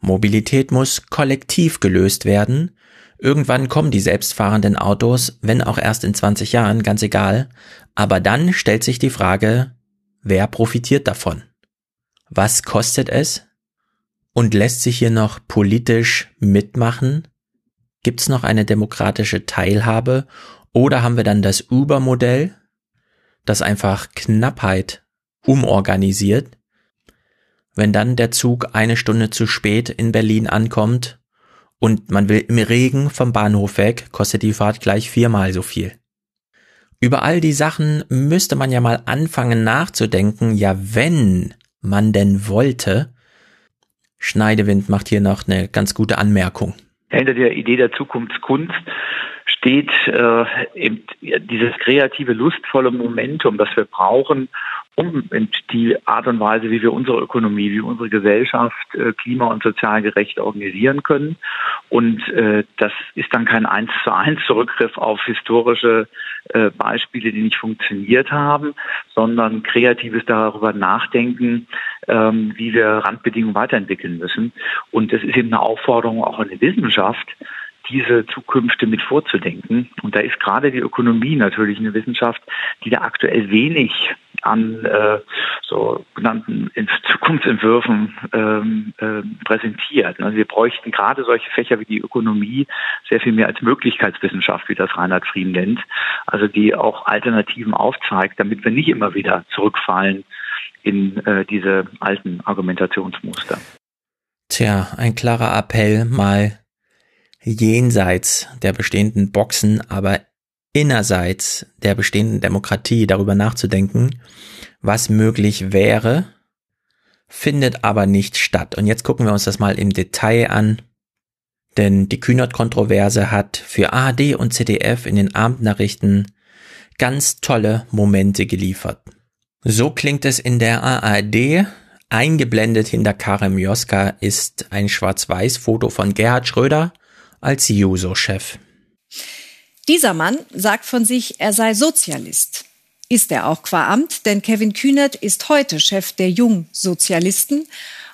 Mobilität muss kollektiv gelöst werden. Irgendwann kommen die selbstfahrenden Autos, wenn auch erst in 20 Jahren, ganz egal. Aber dann stellt sich die Frage, wer profitiert davon? Was kostet es? Und lässt sich hier noch politisch mitmachen? Gibt's noch eine demokratische Teilhabe? Oder haben wir dann das Uber-Modell, das einfach Knappheit umorganisiert? Wenn dann der Zug eine Stunde zu spät in Berlin ankommt und man will im Regen vom Bahnhof weg, kostet die Fahrt gleich viermal so viel. Über all die Sachen müsste man ja mal anfangen nachzudenken, ja wenn man denn wollte, Schneidewind macht hier noch eine ganz gute Anmerkung. Hinter der Idee der Zukunftskunst steht äh, dieses kreative, lustvolle Momentum, das wir brauchen, um die Art und Weise, wie wir unsere Ökonomie, wie unsere Gesellschaft äh, klima- und sozial gerecht organisieren können. Und äh, das ist dann kein eins zu eins Zurückgriff auf historische äh, Beispiele, die nicht funktioniert haben, sondern kreatives darüber nachdenken, ähm, wie wir Randbedingungen weiterentwickeln müssen. Und das ist eben eine Aufforderung auch an die Wissenschaft, diese Zukünfte mit vorzudenken. Und da ist gerade die Ökonomie natürlich eine Wissenschaft, die da aktuell wenig an äh, so genannten Zukunftsentwürfen ähm, äh, präsentiert. Also wir bräuchten gerade solche Fächer wie die Ökonomie sehr viel mehr als Möglichkeitswissenschaft, wie das Reinhard Frieden nennt, also die auch Alternativen aufzeigt, damit wir nicht immer wieder zurückfallen in äh, diese alten Argumentationsmuster. Tja, ein klarer Appell, mal jenseits der bestehenden Boxen, aber innerseits der bestehenden Demokratie darüber nachzudenken, was möglich wäre, findet aber nicht statt. Und jetzt gucken wir uns das mal im Detail an, denn die Kühnert-Kontroverse hat für ARD und ZDF in den Abendnachrichten ganz tolle Momente geliefert. So klingt es in der ARD. Eingeblendet hinter Karim Joska ist ein Schwarz-Weiß-Foto von Gerhard Schröder als Juso-Chef. Dieser Mann sagt von sich, er sei Sozialist. Ist er auch qua Amt, denn Kevin Kühnert ist heute Chef der Jungsozialisten.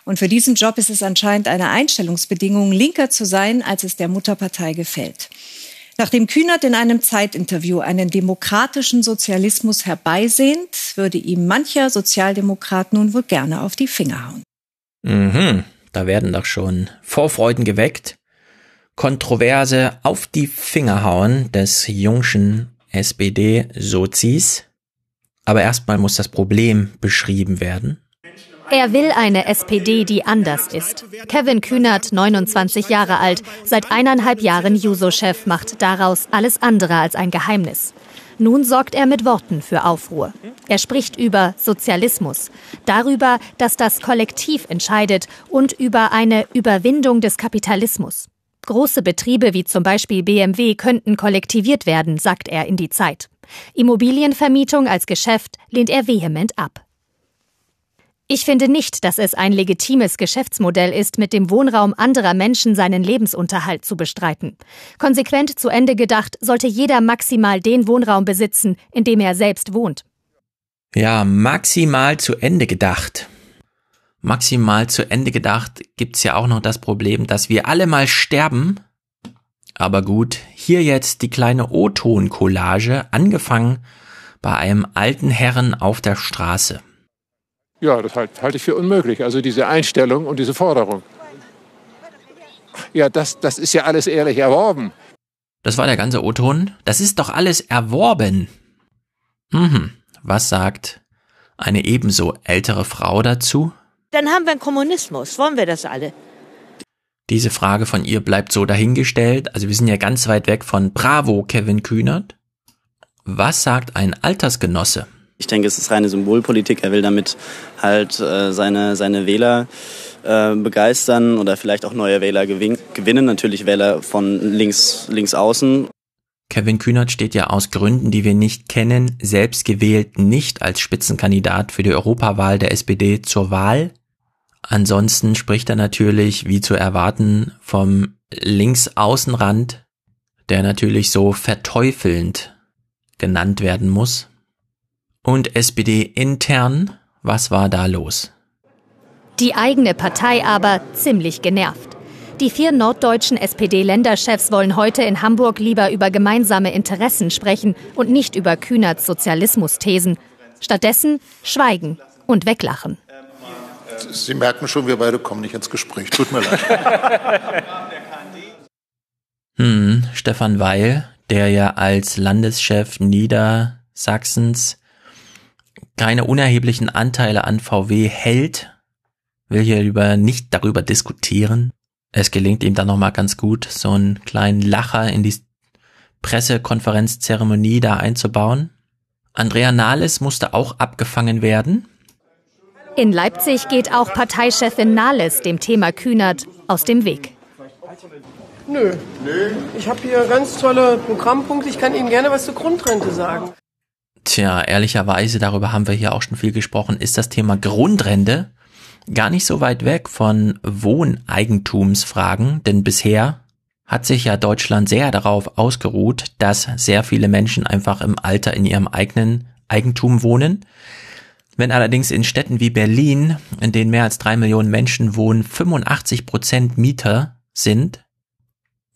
Und für diesen Job ist es anscheinend eine Einstellungsbedingung, linker zu sein, als es der Mutterpartei gefällt. Nachdem Kühnert in einem Zeitinterview einen demokratischen Sozialismus herbeisehnt, würde ihm mancher Sozialdemokrat nun wohl gerne auf die Finger hauen. Mhm, da werden doch schon Vorfreuden geweckt. Kontroverse auf die Finger hauen des jungschen SPD-Sozis. Aber erstmal muss das Problem beschrieben werden. Er will eine SPD, die anders ist. Kevin Kühnert, 29 Jahre alt, seit eineinhalb Jahren Juso-Chef, macht daraus alles andere als ein Geheimnis. Nun sorgt er mit Worten für Aufruhr. Er spricht über Sozialismus, darüber, dass das Kollektiv entscheidet und über eine Überwindung des Kapitalismus. Große Betriebe wie zum Beispiel BMW könnten kollektiviert werden, sagt er in die Zeit. Immobilienvermietung als Geschäft lehnt er vehement ab. Ich finde nicht, dass es ein legitimes Geschäftsmodell ist, mit dem Wohnraum anderer Menschen seinen Lebensunterhalt zu bestreiten. Konsequent zu Ende gedacht, sollte jeder maximal den Wohnraum besitzen, in dem er selbst wohnt. Ja, maximal zu Ende gedacht maximal zu Ende gedacht, gibt's ja auch noch das Problem, dass wir alle mal sterben. Aber gut, hier jetzt die kleine O-Ton-Collage, angefangen bei einem alten Herren auf der Straße. Ja, das halte halt ich für unmöglich. Also diese Einstellung und diese Forderung. Ja, das, das ist ja alles ehrlich erworben. Das war der ganze O-Ton. Das ist doch alles erworben. Mhm. Was sagt eine ebenso ältere Frau dazu? Dann haben wir einen Kommunismus. Wollen wir das alle? Diese Frage von ihr bleibt so dahingestellt. Also wir sind ja ganz weit weg von Bravo, Kevin Kühnert. Was sagt ein Altersgenosse? Ich denke, es ist reine Symbolpolitik. Er will damit halt äh, seine, seine Wähler äh, begeistern oder vielleicht auch neue Wähler gewin gewinnen. Natürlich Wähler von links, links außen. Kevin Kühnert steht ja aus Gründen, die wir nicht kennen, selbst gewählt nicht als Spitzenkandidat für die Europawahl der SPD zur Wahl. Ansonsten spricht er natürlich, wie zu erwarten, vom Linksaußenrand, der natürlich so verteufelnd genannt werden muss. Und SPD intern, was war da los? Die eigene Partei aber ziemlich genervt. Die vier norddeutschen SPD-Länderchefs wollen heute in Hamburg lieber über gemeinsame Interessen sprechen und nicht über Kühnerts Sozialismus-Thesen. Stattdessen schweigen und weglachen. Sie merken schon, wir beide kommen nicht ins Gespräch. Tut mir leid. <laughs> Hm, Stefan Weil, der ja als Landeschef Niedersachsens keine unerheblichen Anteile an VW hält, will hier über nicht darüber diskutieren. Es gelingt ihm dann nochmal ganz gut, so einen kleinen Lacher in die Pressekonferenzzeremonie da einzubauen. Andrea Nahles musste auch abgefangen werden. In Leipzig geht auch Parteichefin Nahles dem Thema Kühnert aus dem Weg. Nö. Nö. Ich habe hier ganz tolle Programmpunkte. Ich kann Ihnen gerne was zur Grundrente sagen. Tja, ehrlicherweise, darüber haben wir hier auch schon viel gesprochen, ist das Thema Grundrente gar nicht so weit weg von Wohneigentumsfragen, denn bisher hat sich ja Deutschland sehr darauf ausgeruht, dass sehr viele Menschen einfach im Alter in ihrem eigenen Eigentum wohnen. Wenn allerdings in Städten wie Berlin, in denen mehr als drei Millionen Menschen wohnen, 85 Prozent Mieter sind,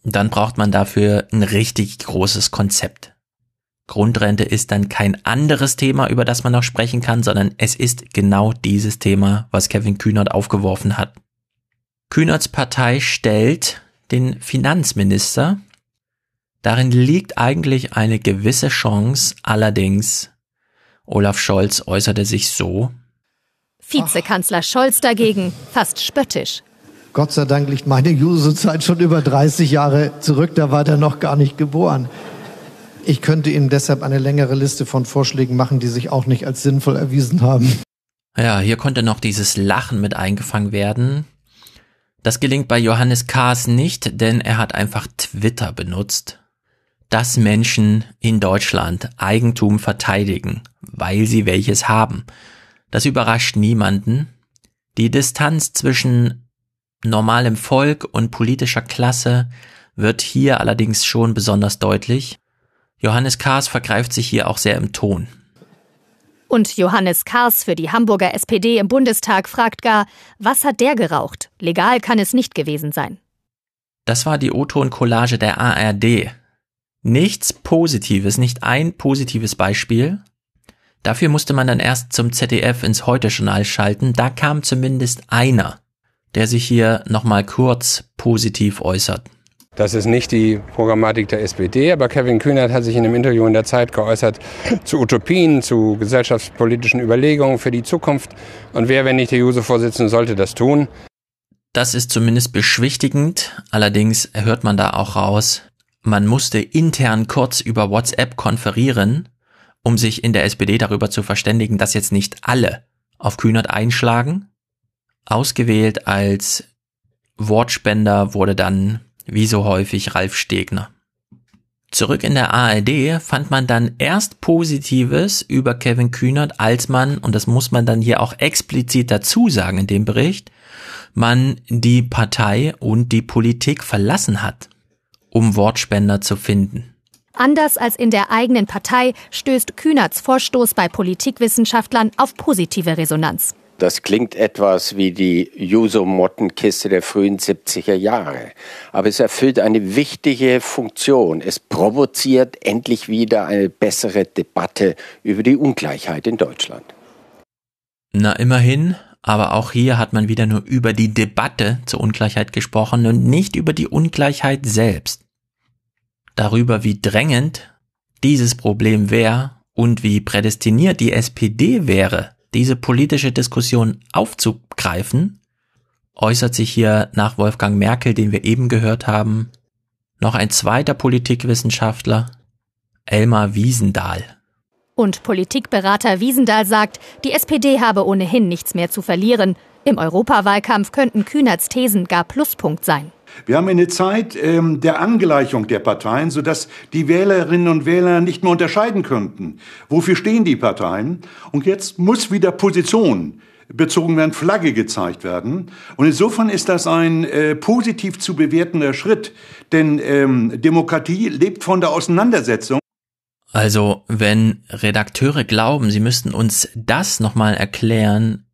dann braucht man dafür ein richtig großes Konzept. Grundrente ist dann kein anderes Thema, über das man noch sprechen kann, sondern es ist genau dieses Thema, was Kevin Kühnert aufgeworfen hat. Kühnerts Partei stellt den Finanzminister. Darin liegt eigentlich eine gewisse Chance, allerdings Olaf Scholz äußerte sich so. Vizekanzler Scholz dagegen fast spöttisch. Gott sei Dank liegt meine Juso-Zeit schon über 30 Jahre zurück, da war der noch gar nicht geboren. Ich könnte Ihnen deshalb eine längere Liste von Vorschlägen machen, die sich auch nicht als sinnvoll erwiesen haben. Ja, hier konnte noch dieses Lachen mit eingefangen werden. Das gelingt bei Johannes Kahrs nicht, denn er hat einfach Twitter benutzt, dass Menschen in Deutschland Eigentum verteidigen, weil sie welches haben. Das überrascht niemanden. Die Distanz zwischen normalem Volk und politischer Klasse wird hier allerdings schon besonders deutlich. Johannes Kahrs vergreift sich hier auch sehr im Ton. Und Johannes Kahrs für die Hamburger SPD im Bundestag fragt gar, was hat der geraucht? Legal kann es nicht gewesen sein. Das war die O-Ton-Collage der ARD. Nichts Positives, nicht ein positives Beispiel. Dafür musste man dann erst zum ZDF ins Heute-Journal schalten. Da kam zumindest einer, der sich hier nochmal kurz positiv äußert. Das ist nicht die Programmatik der SPD, aber Kevin Kühnert hat sich in einem Interview in der Zeit geäußert zu Utopien, zu gesellschaftspolitischen Überlegungen für die Zukunft. Und wer, wenn nicht der Juso-Vorsitzende, sollte das tun? Das ist zumindest beschwichtigend. Allerdings hört man da auch raus, man musste intern kurz über WhatsApp konferieren, um sich in der SPD darüber zu verständigen, dass jetzt nicht alle auf Kühnert einschlagen. Ausgewählt als Wortspender wurde dann wie so häufig Ralf Stegner. Zurück in der ARD fand man dann erst Positives über Kevin Kühnert, als man, und das muss man dann hier auch explizit dazu sagen in dem Bericht, man die Partei und die Politik verlassen hat, um Wortspender zu finden. Anders als in der eigenen Partei stößt Kühnerts Vorstoß bei Politikwissenschaftlern auf positive Resonanz. Das klingt etwas wie die Juso-Mottenkiste der frühen 70er Jahre. Aber es erfüllt eine wichtige Funktion. Es provoziert endlich wieder eine bessere Debatte über die Ungleichheit in Deutschland. Na, immerhin. Aber auch hier hat man wieder nur über die Debatte zur Ungleichheit gesprochen und nicht über die Ungleichheit selbst. Darüber, wie drängend dieses Problem wäre und wie prädestiniert die SPD wäre, diese politische Diskussion aufzugreifen, äußert sich hier nach Wolfgang Merkel, den wir eben gehört haben, noch ein zweiter Politikwissenschaftler, Elmar Wiesendahl. Und Politikberater Wiesendahl sagt, die SPD habe ohnehin nichts mehr zu verlieren. Im Europawahlkampf könnten Kühnerts Thesen gar Pluspunkt sein. Wir haben eine Zeit ähm, der Angleichung der Parteien, sodass die Wählerinnen und Wähler nicht mehr unterscheiden könnten. Wofür stehen die Parteien? Und jetzt muss wieder Position bezogen werden, Flagge gezeigt werden. Und insofern ist das ein äh, positiv zu bewertender Schritt, denn ähm, Demokratie lebt von der Auseinandersetzung. Also, wenn Redakteure glauben, sie müssten uns das nochmal erklären,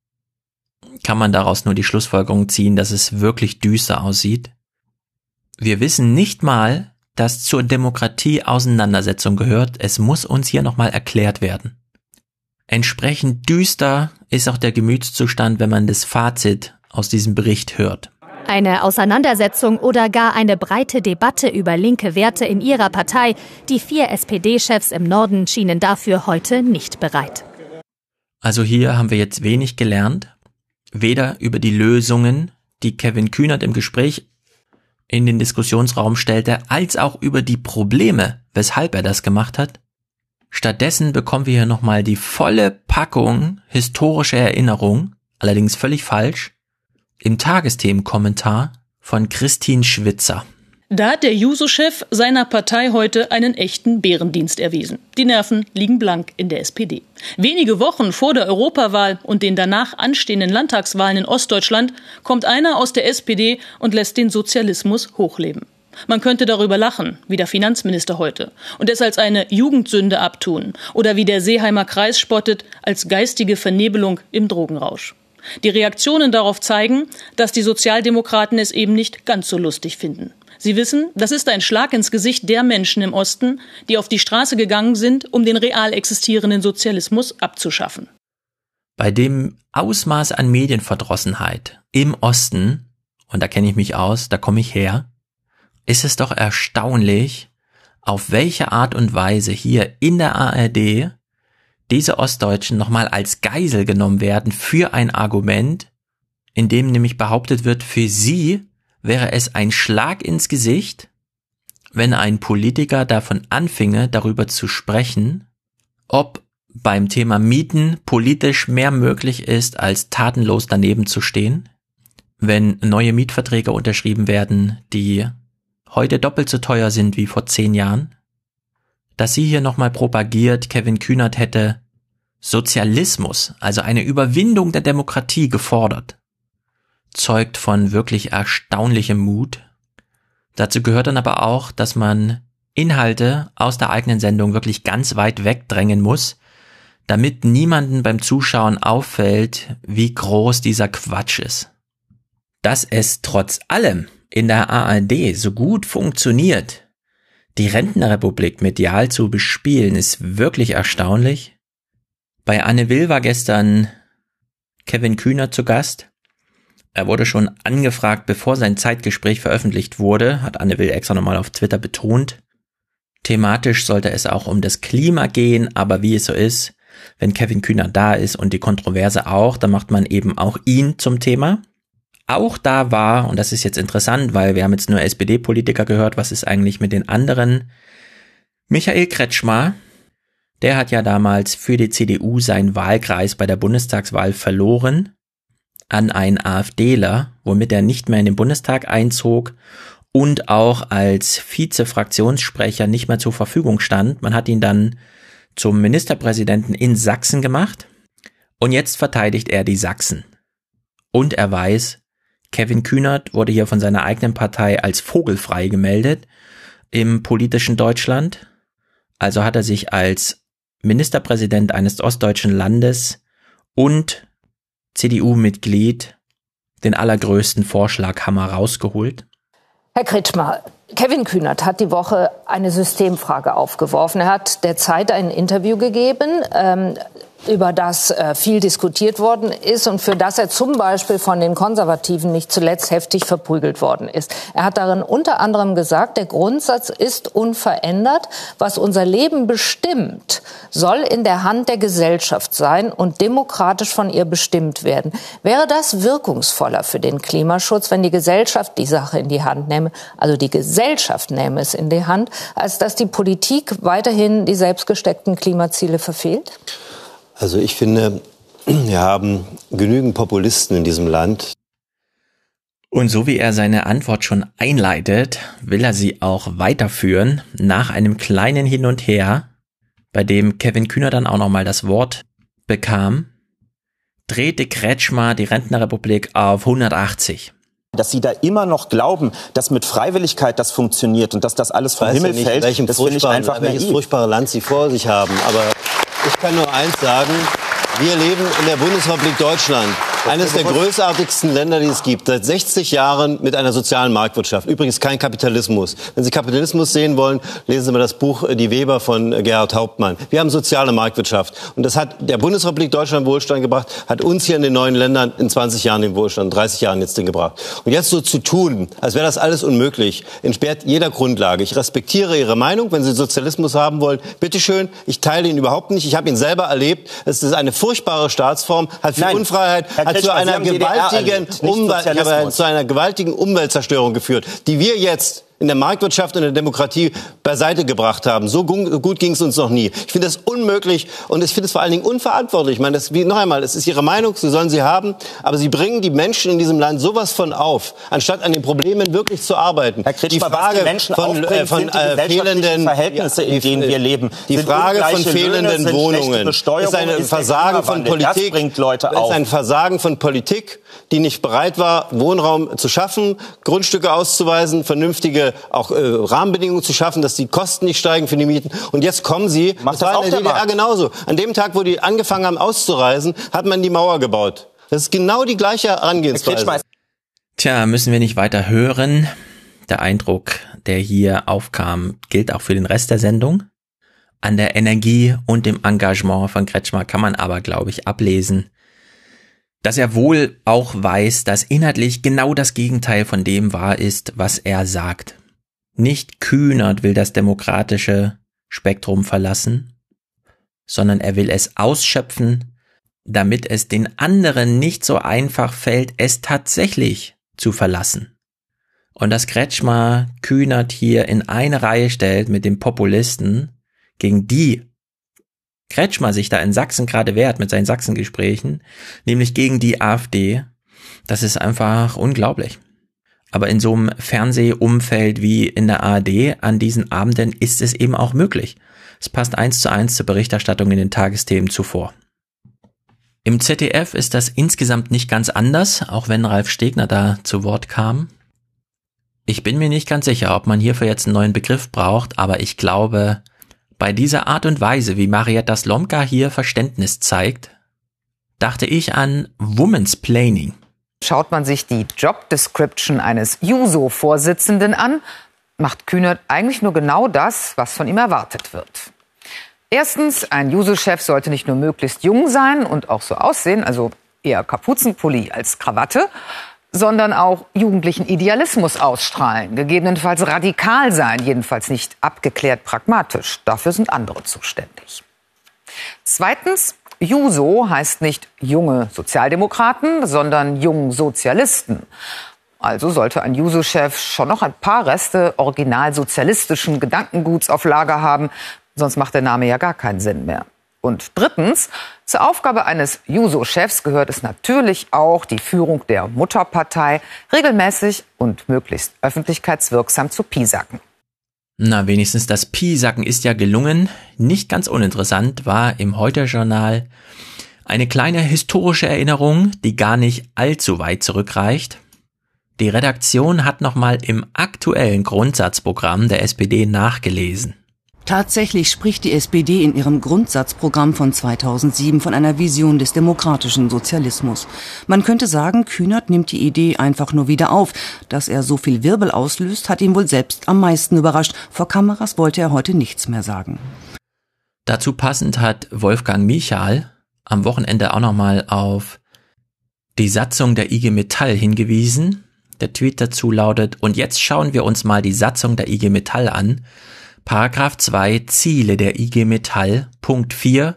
kann man daraus nur die Schlussfolgerung ziehen, dass es wirklich düster aussieht. Wir wissen nicht mal, dass zur Demokratie Auseinandersetzung gehört. Es muss uns hier nochmal erklärt werden. Entsprechend düster ist auch der Gemütszustand, wenn man das Fazit aus diesem Bericht hört. Eine Auseinandersetzung oder gar eine breite Debatte über linke Werte in ihrer Partei. Die vier SPD-Chefs im Norden schienen dafür heute nicht bereit. Also hier haben wir jetzt wenig gelernt. Weder über die Lösungen, die Kevin Kühnert im Gespräch in den Diskussionsraum stellte, als auch über die Probleme, weshalb er das gemacht hat. Stattdessen bekommen wir hier nochmal die volle Packung historische Erinnerung, allerdings völlig falsch, im Tagesthemenkommentar von Christine Schwitzer. Da hat der Juso-Chef seiner Partei heute einen echten Bärendienst erwiesen. Die Nerven liegen blank in der SPD. Wenige Wochen vor der Europawahl und den danach anstehenden Landtagswahlen in Ostdeutschland kommt einer aus der SPD und lässt den Sozialismus hochleben. Man könnte darüber lachen, wie der Finanzminister heute, und es als eine Jugendsünde abtun oder wie der Seeheimer Kreis spottet, als geistige Vernebelung im Drogenrausch. Die Reaktionen darauf zeigen, dass die Sozialdemokraten es eben nicht ganz so lustig finden. Sie wissen, das ist ein Schlag ins Gesicht der Menschen im Osten, die auf die Straße gegangen sind, um den real existierenden Sozialismus abzuschaffen. Bei dem Ausmaß an Medienverdrossenheit im Osten, und da kenne ich mich aus, da komme ich her, ist es doch erstaunlich, auf welche Art und Weise hier in der ARD diese Ostdeutschen nochmal als Geisel genommen werden für ein Argument, in dem nämlich behauptet wird, für sie wäre es ein Schlag ins Gesicht, wenn ein Politiker davon anfinge, darüber zu sprechen, ob beim Thema Mieten politisch mehr möglich ist, als tatenlos daneben zu stehen, wenn neue Mietverträge unterschrieben werden, die heute doppelt so teuer sind wie vor zehn Jahren, dass sie hier nochmal propagiert, Kevin Kühnert hätte Sozialismus, also eine Überwindung der Demokratie gefordert, zeugt von wirklich erstaunlichem Mut. Dazu gehört dann aber auch, dass man Inhalte aus der eigenen Sendung wirklich ganz weit wegdrängen muss, damit niemanden beim Zuschauen auffällt, wie groß dieser Quatsch ist. Dass es trotz allem in der ARD so gut funktioniert, die Rentnerrepublik medial zu bespielen, ist wirklich erstaunlich. Bei Anne Will war gestern Kevin Kühner zu Gast. Er wurde schon angefragt, bevor sein Zeitgespräch veröffentlicht wurde, hat Anne Will extra nochmal auf Twitter betont. Thematisch sollte es auch um das Klima gehen, aber wie es so ist, wenn Kevin Kühner da ist und die Kontroverse auch, dann macht man eben auch ihn zum Thema. Auch da war, und das ist jetzt interessant, weil wir haben jetzt nur SPD-Politiker gehört, was ist eigentlich mit den anderen? Michael Kretschmer, der hat ja damals für die CDU seinen Wahlkreis bei der Bundestagswahl verloren an einen AfDler, womit er nicht mehr in den Bundestag einzog und auch als Vize-Fraktionssprecher nicht mehr zur Verfügung stand. Man hat ihn dann zum Ministerpräsidenten in Sachsen gemacht und jetzt verteidigt er die Sachsen. Und er weiß, Kevin Kühnert wurde hier von seiner eigenen Partei als vogelfrei gemeldet im politischen Deutschland. Also hat er sich als Ministerpräsident eines ostdeutschen Landes und CDU-Mitglied den allergrößten Vorschlaghammer rausgeholt. Herr Kretschmer, Kevin Kühnert hat die Woche eine Systemfrage aufgeworfen. Er hat der Zeit ein Interview gegeben. Ähm, über das äh, viel diskutiert worden ist und für das er zum Beispiel von den Konservativen nicht zuletzt heftig verprügelt worden ist. Er hat darin unter anderem gesagt, der Grundsatz ist unverändert. Was unser Leben bestimmt, soll in der Hand der Gesellschaft sein und demokratisch von ihr bestimmt werden. Wäre das wirkungsvoller für den Klimaschutz, wenn die Gesellschaft die Sache in die Hand nähme, also die Gesellschaft nähme es in die Hand, als dass die Politik weiterhin die selbstgesteckten Klimaziele verfehlt? Also ich finde, wir haben genügend Populisten in diesem Land. Und so wie er seine Antwort schon einleitet, will er sie auch weiterführen nach einem kleinen Hin und Her, bei dem Kevin Kühner dann auch nochmal das Wort bekam, drehte Kretschmer die Rentnerrepublik auf 180 dass sie da immer noch glauben, dass mit Freiwilligkeit das funktioniert und dass das alles vom Himmel nicht, fällt, das finde ich einfach welches naiv. furchtbare Land sie vor sich haben. Aber ich kann nur eins sagen, wir leben in der Bundesrepublik Deutschland. Eines der großartigsten Länder, die es gibt. Seit 60 Jahren mit einer sozialen Marktwirtschaft. Übrigens kein Kapitalismus. Wenn Sie Kapitalismus sehen wollen, lesen Sie mal das Buch Die Weber von Gerhard Hauptmann. Wir haben soziale Marktwirtschaft. Und das hat der Bundesrepublik Deutschland Wohlstand gebracht, hat uns hier in den neuen Ländern in 20 Jahren den Wohlstand, 30 Jahren jetzt den gebracht. Und jetzt so zu tun, als wäre das alles unmöglich, entsperrt jeder Grundlage. Ich respektiere Ihre Meinung. Wenn Sie Sozialismus haben wollen, bitteschön. Ich teile ihn überhaupt nicht. Ich habe ihn selber erlebt. Es ist eine furchtbare Staatsform, hat für Nein. Unfreiheit, Herr hat zu einer gewaltigen Umwelt, zu einer gewaltigen Umweltzerstörung geführt, die wir jetzt in der Marktwirtschaft und der Demokratie beiseite gebracht haben. So gu- gut ging es uns noch nie. Ich finde das unmöglich und ich finde es vor allen Dingen unverantwortlich. Ich meine, das, wie, noch einmal, es ist Ihre Meinung, Sie sollen sie haben, aber Sie bringen die Menschen in diesem Land sowas von auf, anstatt an den Problemen wirklich zu arbeiten. Herr Kretschmer, die Frage die Menschen von, äh, von äh, fehlenden Verhältnisse, in denen wir leben. Die Frage von fehlenden Löhne, Wohnungen ist ein ist Versagen von. Das Politik. Das auf. ist ein Versagen von Politik, die nicht bereit war, Wohnraum zu schaffen, Grundstücke auszuweisen, vernünftige auch äh, Rahmenbedingungen zu schaffen, dass die Kosten nicht steigen für die Mieten. Und jetzt kommen sie, Macht das das war auch in der der DDR Markt? genauso. An dem Tag, wo die angefangen haben auszureisen, hat man die Mauer gebaut. Das ist genau die gleiche Herangehensweise. Tja, müssen wir nicht weiter hören. Der Eindruck, der hier aufkam, gilt auch für den Rest der Sendung. An der Energie und dem Engagement von Kretschmer kann man aber, glaube ich, ablesen, dass er wohl auch weiß, dass inhaltlich genau das Gegenteil von dem wahr ist, was er sagt. Nicht Kühnert will das demokratische Spektrum verlassen, sondern er will es ausschöpfen, damit es den anderen nicht so einfach fällt, es tatsächlich zu verlassen. Und dass Kretschmer Kühnert hier in eine Reihe stellt mit dem Populisten, gegen die Kretschmer sich da in Sachsen gerade wehrt mit seinen Sachsengesprächen, nämlich gegen die AfD, das ist einfach unglaublich. Aber in so einem Fernsehumfeld wie in der ARD an diesen Abenden ist es eben auch möglich. Es passt eins zu eins zur Berichterstattung in den Tagesthemen zuvor. Im ZDF ist das insgesamt nicht ganz anders, auch wenn Ralf Stegner da zu Wort kam. Ich bin mir nicht ganz sicher, ob man hierfür jetzt einen neuen Begriff braucht, aber ich glaube, bei dieser Art und Weise, wie Marietta Slomka hier Verständnis zeigt, dachte ich an Woman's Planning. Schaut man sich die Job Description eines Juso-Vorsitzenden an, macht Kühnert eigentlich nur genau das, was von ihm erwartet wird. Erstens, ein Juso-Chef sollte nicht nur möglichst jung sein und auch so aussehen, also eher Kapuzenpulli als Krawatte, sondern auch jugendlichen Idealismus ausstrahlen, gegebenenfalls radikal sein, jedenfalls nicht abgeklärt pragmatisch. Dafür sind andere zuständig. Zweitens, Juso heißt nicht junge Sozialdemokraten, sondern jungen Sozialisten. Also sollte ein Juso-Chef schon noch ein paar Reste originalsozialistischen Gedankenguts auf Lager haben, sonst macht der Name ja gar keinen Sinn mehr. Und drittens, zur Aufgabe eines Juso-Chefs gehört es natürlich auch, die Führung der Mutterpartei regelmäßig und möglichst öffentlichkeitswirksam zu piesacken. Na, wenigstens das Piesacken ist ja gelungen. Nicht ganz uninteressant war im Heute-Journal eine kleine historische Erinnerung, die gar nicht allzu weit zurückreicht. Die Redaktion hat nochmal im aktuellen Grundsatzprogramm der SPD nachgelesen. Tatsächlich spricht die SPD in ihrem Grundsatzprogramm von 2007 von einer Vision des demokratischen Sozialismus. Man könnte sagen, Kühnert nimmt die Idee einfach nur wieder auf. Dass er so viel Wirbel auslöst, hat ihn wohl selbst am meisten überrascht. Vor Kameras wollte er heute nichts mehr sagen. Dazu passend hat Wolfgang Michal am Wochenende auch nochmal auf die Satzung der IG Metall hingewiesen. Der Tweet dazu lautet, und jetzt schauen wir uns mal die Satzung der IG Metall an. Paragraph 2 Ziele der IG Metall, Punkt 4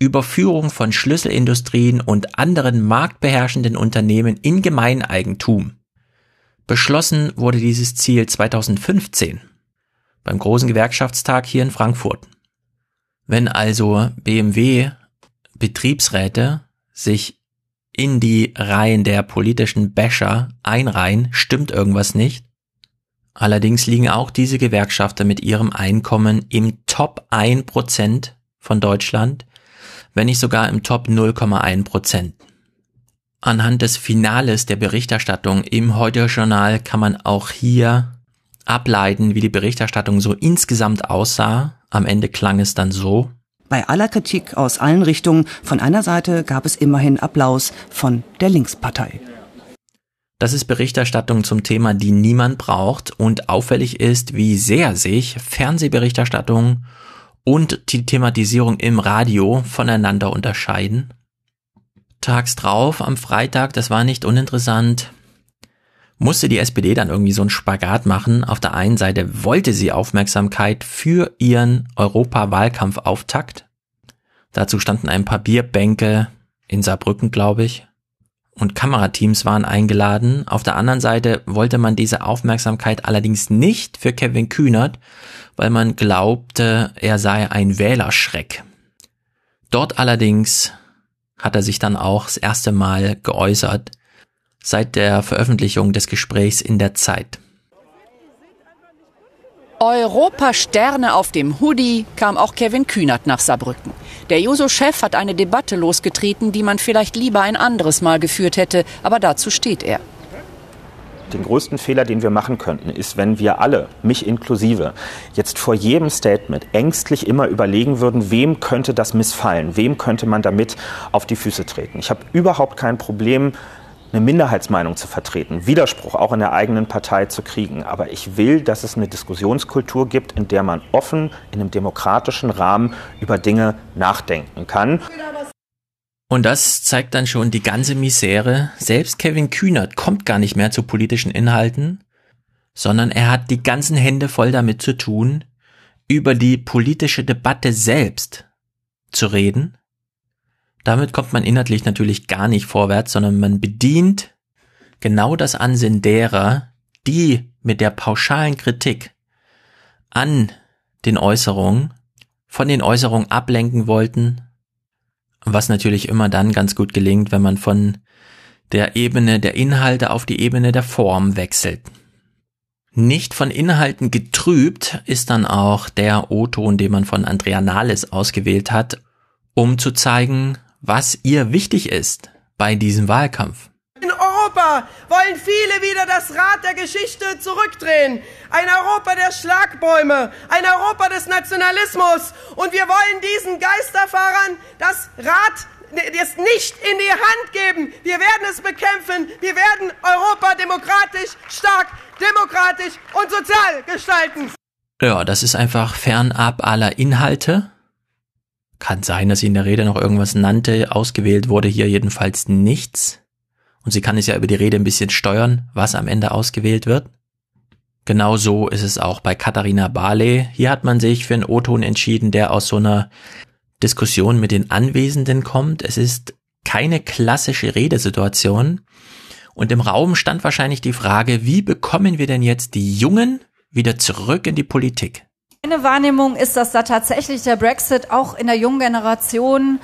Überführung von Schlüsselindustrien und anderen marktbeherrschenden Unternehmen in Gemeineigentum. Beschlossen wurde dieses Ziel 2015 beim großen Gewerkschaftstag hier in Frankfurt. Wenn also BMW Betriebsräte sich in die Reihen der politischen Basher einreihen, stimmt irgendwas nicht. Allerdings liegen auch diese Gewerkschafter mit ihrem Einkommen im Top 1% von Deutschland, wenn nicht sogar im Top 0,1%. Anhand des Finales der Berichterstattung im Heute-Journal kann man auch hier ableiten, wie die Berichterstattung so insgesamt aussah. Am Ende klang es dann so. Bei aller Kritik aus allen Richtungen, von einer Seite gab es immerhin Applaus von der Linkspartei. Das ist Berichterstattung zum Thema, die niemand braucht und auffällig ist, wie sehr sich Fernsehberichterstattung und die Thematisierung im Radio voneinander unterscheiden. Tags drauf, am Freitag, das war nicht uninteressant, musste die SPD dann irgendwie so einen Spagat machen. Auf der einen Seite wollte sie Aufmerksamkeit für ihren Europawahlkampfauftakt. Dazu standen ein paar Bierbänke in Saarbrücken, glaube ich und Kamerateams waren eingeladen. Auf der anderen Seite wollte man diese Aufmerksamkeit allerdings nicht für Kevin Kühnert, weil man glaubte, er sei ein Wählerschreck. Dort allerdings hat er sich dann auch das erste Mal geäußert, seit der Veröffentlichung des Gesprächs in der Zeit. Europa-Sterne auf dem Hoodie kam auch Kevin Kühnert nach Saarbrücken. Der Juso-Chef hat eine Debatte losgetreten, die man vielleicht lieber ein anderes Mal geführt hätte, aber dazu steht er. Den größten Fehler, den wir machen könnten, ist, wenn wir alle, mich inklusive, jetzt vor jedem Statement ängstlich immer überlegen würden, wem könnte das missfallen, wem könnte man damit auf die Füße treten. Ich habe überhaupt kein Problem eine Minderheitsmeinung zu vertreten, Widerspruch auch in der eigenen Partei zu kriegen. Aber ich will, dass es eine Diskussionskultur gibt, in der man offen in einem demokratischen Rahmen über Dinge nachdenken kann. Und das zeigt dann schon die ganze Misere. Selbst Kevin Kühnert kommt gar nicht mehr zu politischen Inhalten, sondern er hat die ganzen Hände voll damit zu tun, über die politische Debatte selbst zu reden. Damit kommt man inhaltlich natürlich gar nicht vorwärts, sondern man bedient genau das Ansinnen derer, die mit der pauschalen Kritik an den Äußerungen von den Äußerungen ablenken wollten, was natürlich immer dann ganz gut gelingt, wenn man von der Ebene der Inhalte auf die Ebene der Form wechselt. Nicht von Inhalten getrübt ist dann auch der O-Ton, den man von Andrea Nahles ausgewählt hat, um zu zeigen, was ihr wichtig ist bei diesem Wahlkampf. In Europa wollen viele wieder das Rad der Geschichte zurückdrehen. Ein Europa der Schlagbäume, ein Europa des Nationalismus. Und wir wollen diesen Geisterfahrern das Rad es nicht in die Hand geben. Wir werden es bekämpfen. Wir werden Europa demokratisch, stark, demokratisch und sozial gestalten. Ja, das ist einfach fernab aller Inhalte. Kann sein, dass sie in der Rede noch irgendwas nannte. Ausgewählt wurde hier jedenfalls nichts. Und sie kann es ja über die Rede ein bisschen steuern, was am Ende ausgewählt wird. Genauso ist es auch bei Katharina Barley. Hier hat man sich für einen O-Ton entschieden, der aus so einer Diskussion mit den Anwesenden kommt. Es ist keine klassische Redesituation. Und im Raum stand wahrscheinlich die Frage, wie bekommen wir denn jetzt die Jungen wieder zurück in die Politik? Meine Wahrnehmung ist, dass da tatsächlich der Brexit auch in der jungen Generation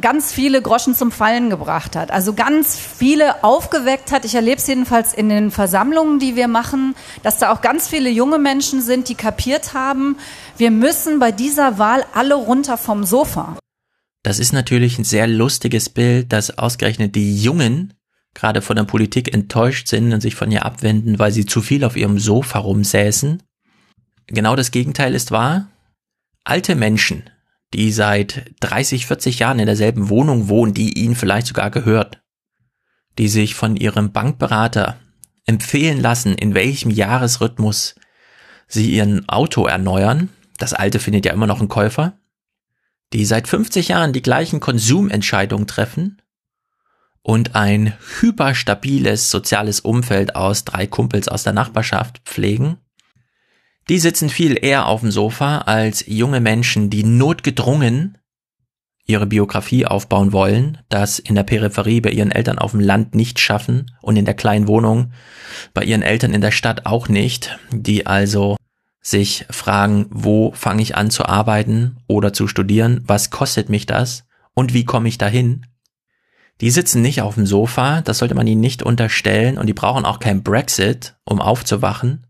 ganz viele Groschen zum Fallen gebracht hat. Also ganz viele aufgeweckt hat. Ich erlebe es jedenfalls in den Versammlungen, die wir machen, dass da auch ganz viele junge Menschen sind, die kapiert haben, wir müssen bei dieser Wahl alle runter vom Sofa. Das ist natürlich ein sehr lustiges Bild, dass ausgerechnet die Jungen gerade von der Politik enttäuscht sind und sich von ihr abwenden, weil sie zu viel auf ihrem Sofa rumsäßen. Genau das Gegenteil ist wahr. Alte Menschen, die seit 30, 40 Jahren in derselben Wohnung wohnen, die ihnen vielleicht sogar gehört, die sich von ihrem Bankberater empfehlen lassen, in welchem Jahresrhythmus sie ihren Auto erneuern, das alte findet ja immer noch einen Käufer, die seit 50 Jahren die gleichen Konsumentscheidungen treffen und ein hyperstabiles soziales Umfeld aus drei Kumpels aus der Nachbarschaft pflegen, die sitzen viel eher auf dem Sofa als junge Menschen, die notgedrungen ihre Biografie aufbauen wollen, das in der Peripherie bei ihren Eltern auf dem Land nicht schaffen und in der kleinen Wohnung bei ihren Eltern in der Stadt auch nicht, die also sich fragen, wo fange ich an zu arbeiten oder zu studieren, was kostet mich das und wie komme ich dahin. Die sitzen nicht auf dem Sofa, das sollte man ihnen nicht unterstellen und die brauchen auch kein Brexit, um aufzuwachen.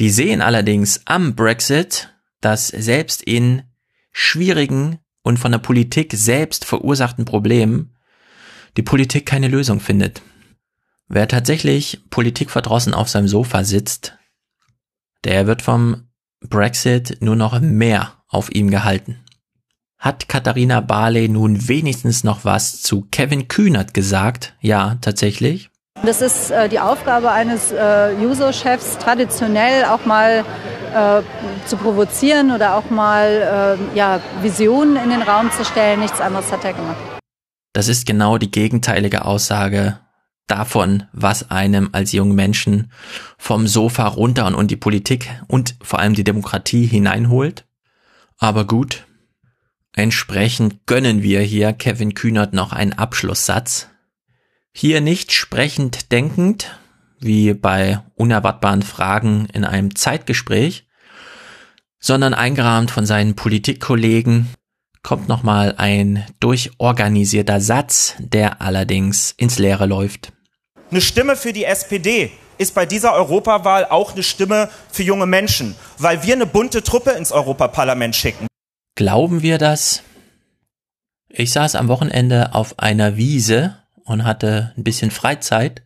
Die sehen allerdings am Brexit, dass selbst in schwierigen und von der Politik selbst verursachten Problemen die Politik keine Lösung findet. Wer tatsächlich politikverdrossen auf seinem Sofa sitzt, der wird vom Brexit nur noch mehr auf ihm gehalten. Hat Katharina Barley nun wenigstens noch was zu Kevin Kühnert gesagt? Ja, tatsächlich. Das ist äh, die Aufgabe eines äh, User-Chefs, traditionell auch mal äh, zu provozieren oder auch mal äh, ja, Visionen in den Raum zu stellen. Nichts anderes hat er gemacht. Das ist genau die gegenteilige Aussage davon, was einem als jungen Menschen vom Sofa runter und, und die Politik und vor allem die Demokratie hineinholt. Aber gut, entsprechend gönnen wir hier Kevin Kühnert noch einen Abschlusssatz. Hier nicht sprechend denkend, wie bei unerwartbaren Fragen in einem Zeitgespräch, sondern eingerahmt von seinen Politikkollegen, kommt nochmal ein durchorganisierter Satz, der allerdings ins Leere läuft. Eine Stimme für die SPD ist bei dieser Europawahl auch eine Stimme für junge Menschen, weil wir eine bunte Truppe ins Europaparlament schicken. Glauben wir das? Ich saß am Wochenende auf einer Wiese und hatte ein bisschen Freizeit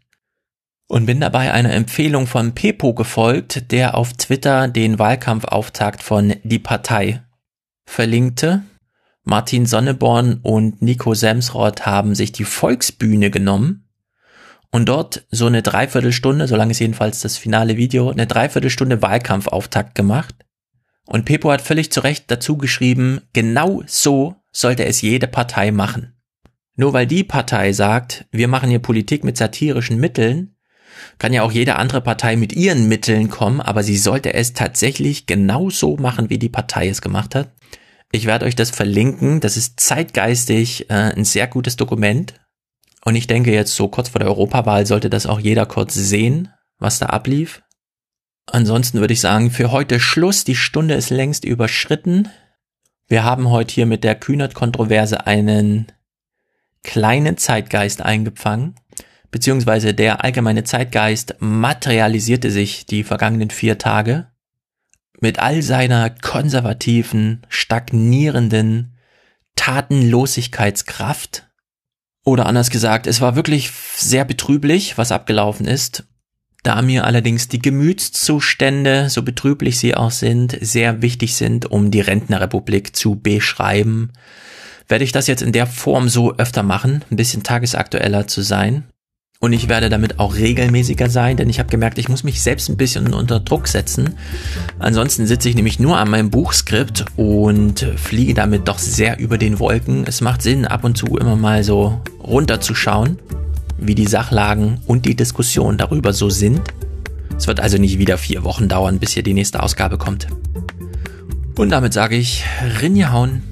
und bin dabei einer Empfehlung von Pepo gefolgt, der auf Twitter den Wahlkampfauftakt von Die Partei verlinkte. Martin Sonneborn und Nico Semsrott haben sich die Volksbühne genommen und dort so eine Dreiviertelstunde, so lange ist jedenfalls das finale Video, eine Dreiviertelstunde Wahlkampfauftakt gemacht. Und Pepo hat völlig zu Recht dazu geschrieben, genau so sollte es jede Partei machen. Nur weil die Partei sagt, wir machen hier Politik mit satirischen Mitteln, kann ja auch jede andere Partei mit ihren Mitteln kommen, aber sie sollte es tatsächlich genau so machen, wie die Partei es gemacht hat. Ich werde euch das verlinken. Das ist zeitgeistig äh, ein sehr gutes Dokument. Und ich denke jetzt so kurz vor der Europawahl sollte das auch jeder kurz sehen, was da ablief. Ansonsten würde ich sagen, für heute Schluss. Die Stunde ist längst überschritten. Wir haben heute hier mit der Kühnert-Kontroverse einen kleinen Zeitgeist eingefangen, beziehungsweise der allgemeine Zeitgeist materialisierte sich die vergangenen vier Tage mit all seiner konservativen, stagnierenden Tatenlosigkeitskraft. Oder anders gesagt, es war wirklich sehr betrüblich, was abgelaufen ist. Da mir allerdings die Gemütszustände, so betrüblich sie auch sind, sehr wichtig sind, um die Rentnerrepublik zu beschreiben, werde ich das jetzt in der Form so öfter machen, ein bisschen tagesaktueller zu sein. Und ich werde damit auch regelmäßiger sein, denn ich habe gemerkt, ich muss mich selbst ein bisschen unter Druck setzen. Ansonsten sitze ich nämlich nur an meinem Buchskript und fliege damit doch sehr über den Wolken. Es macht Sinn, ab und zu immer mal so runterzuschauen, wie die Sachlagen und die Diskussion darüber so sind. Es wird also nicht wieder vier Wochen dauern, bis hier die nächste Ausgabe kommt. Und damit sage ich, Rinjehauen.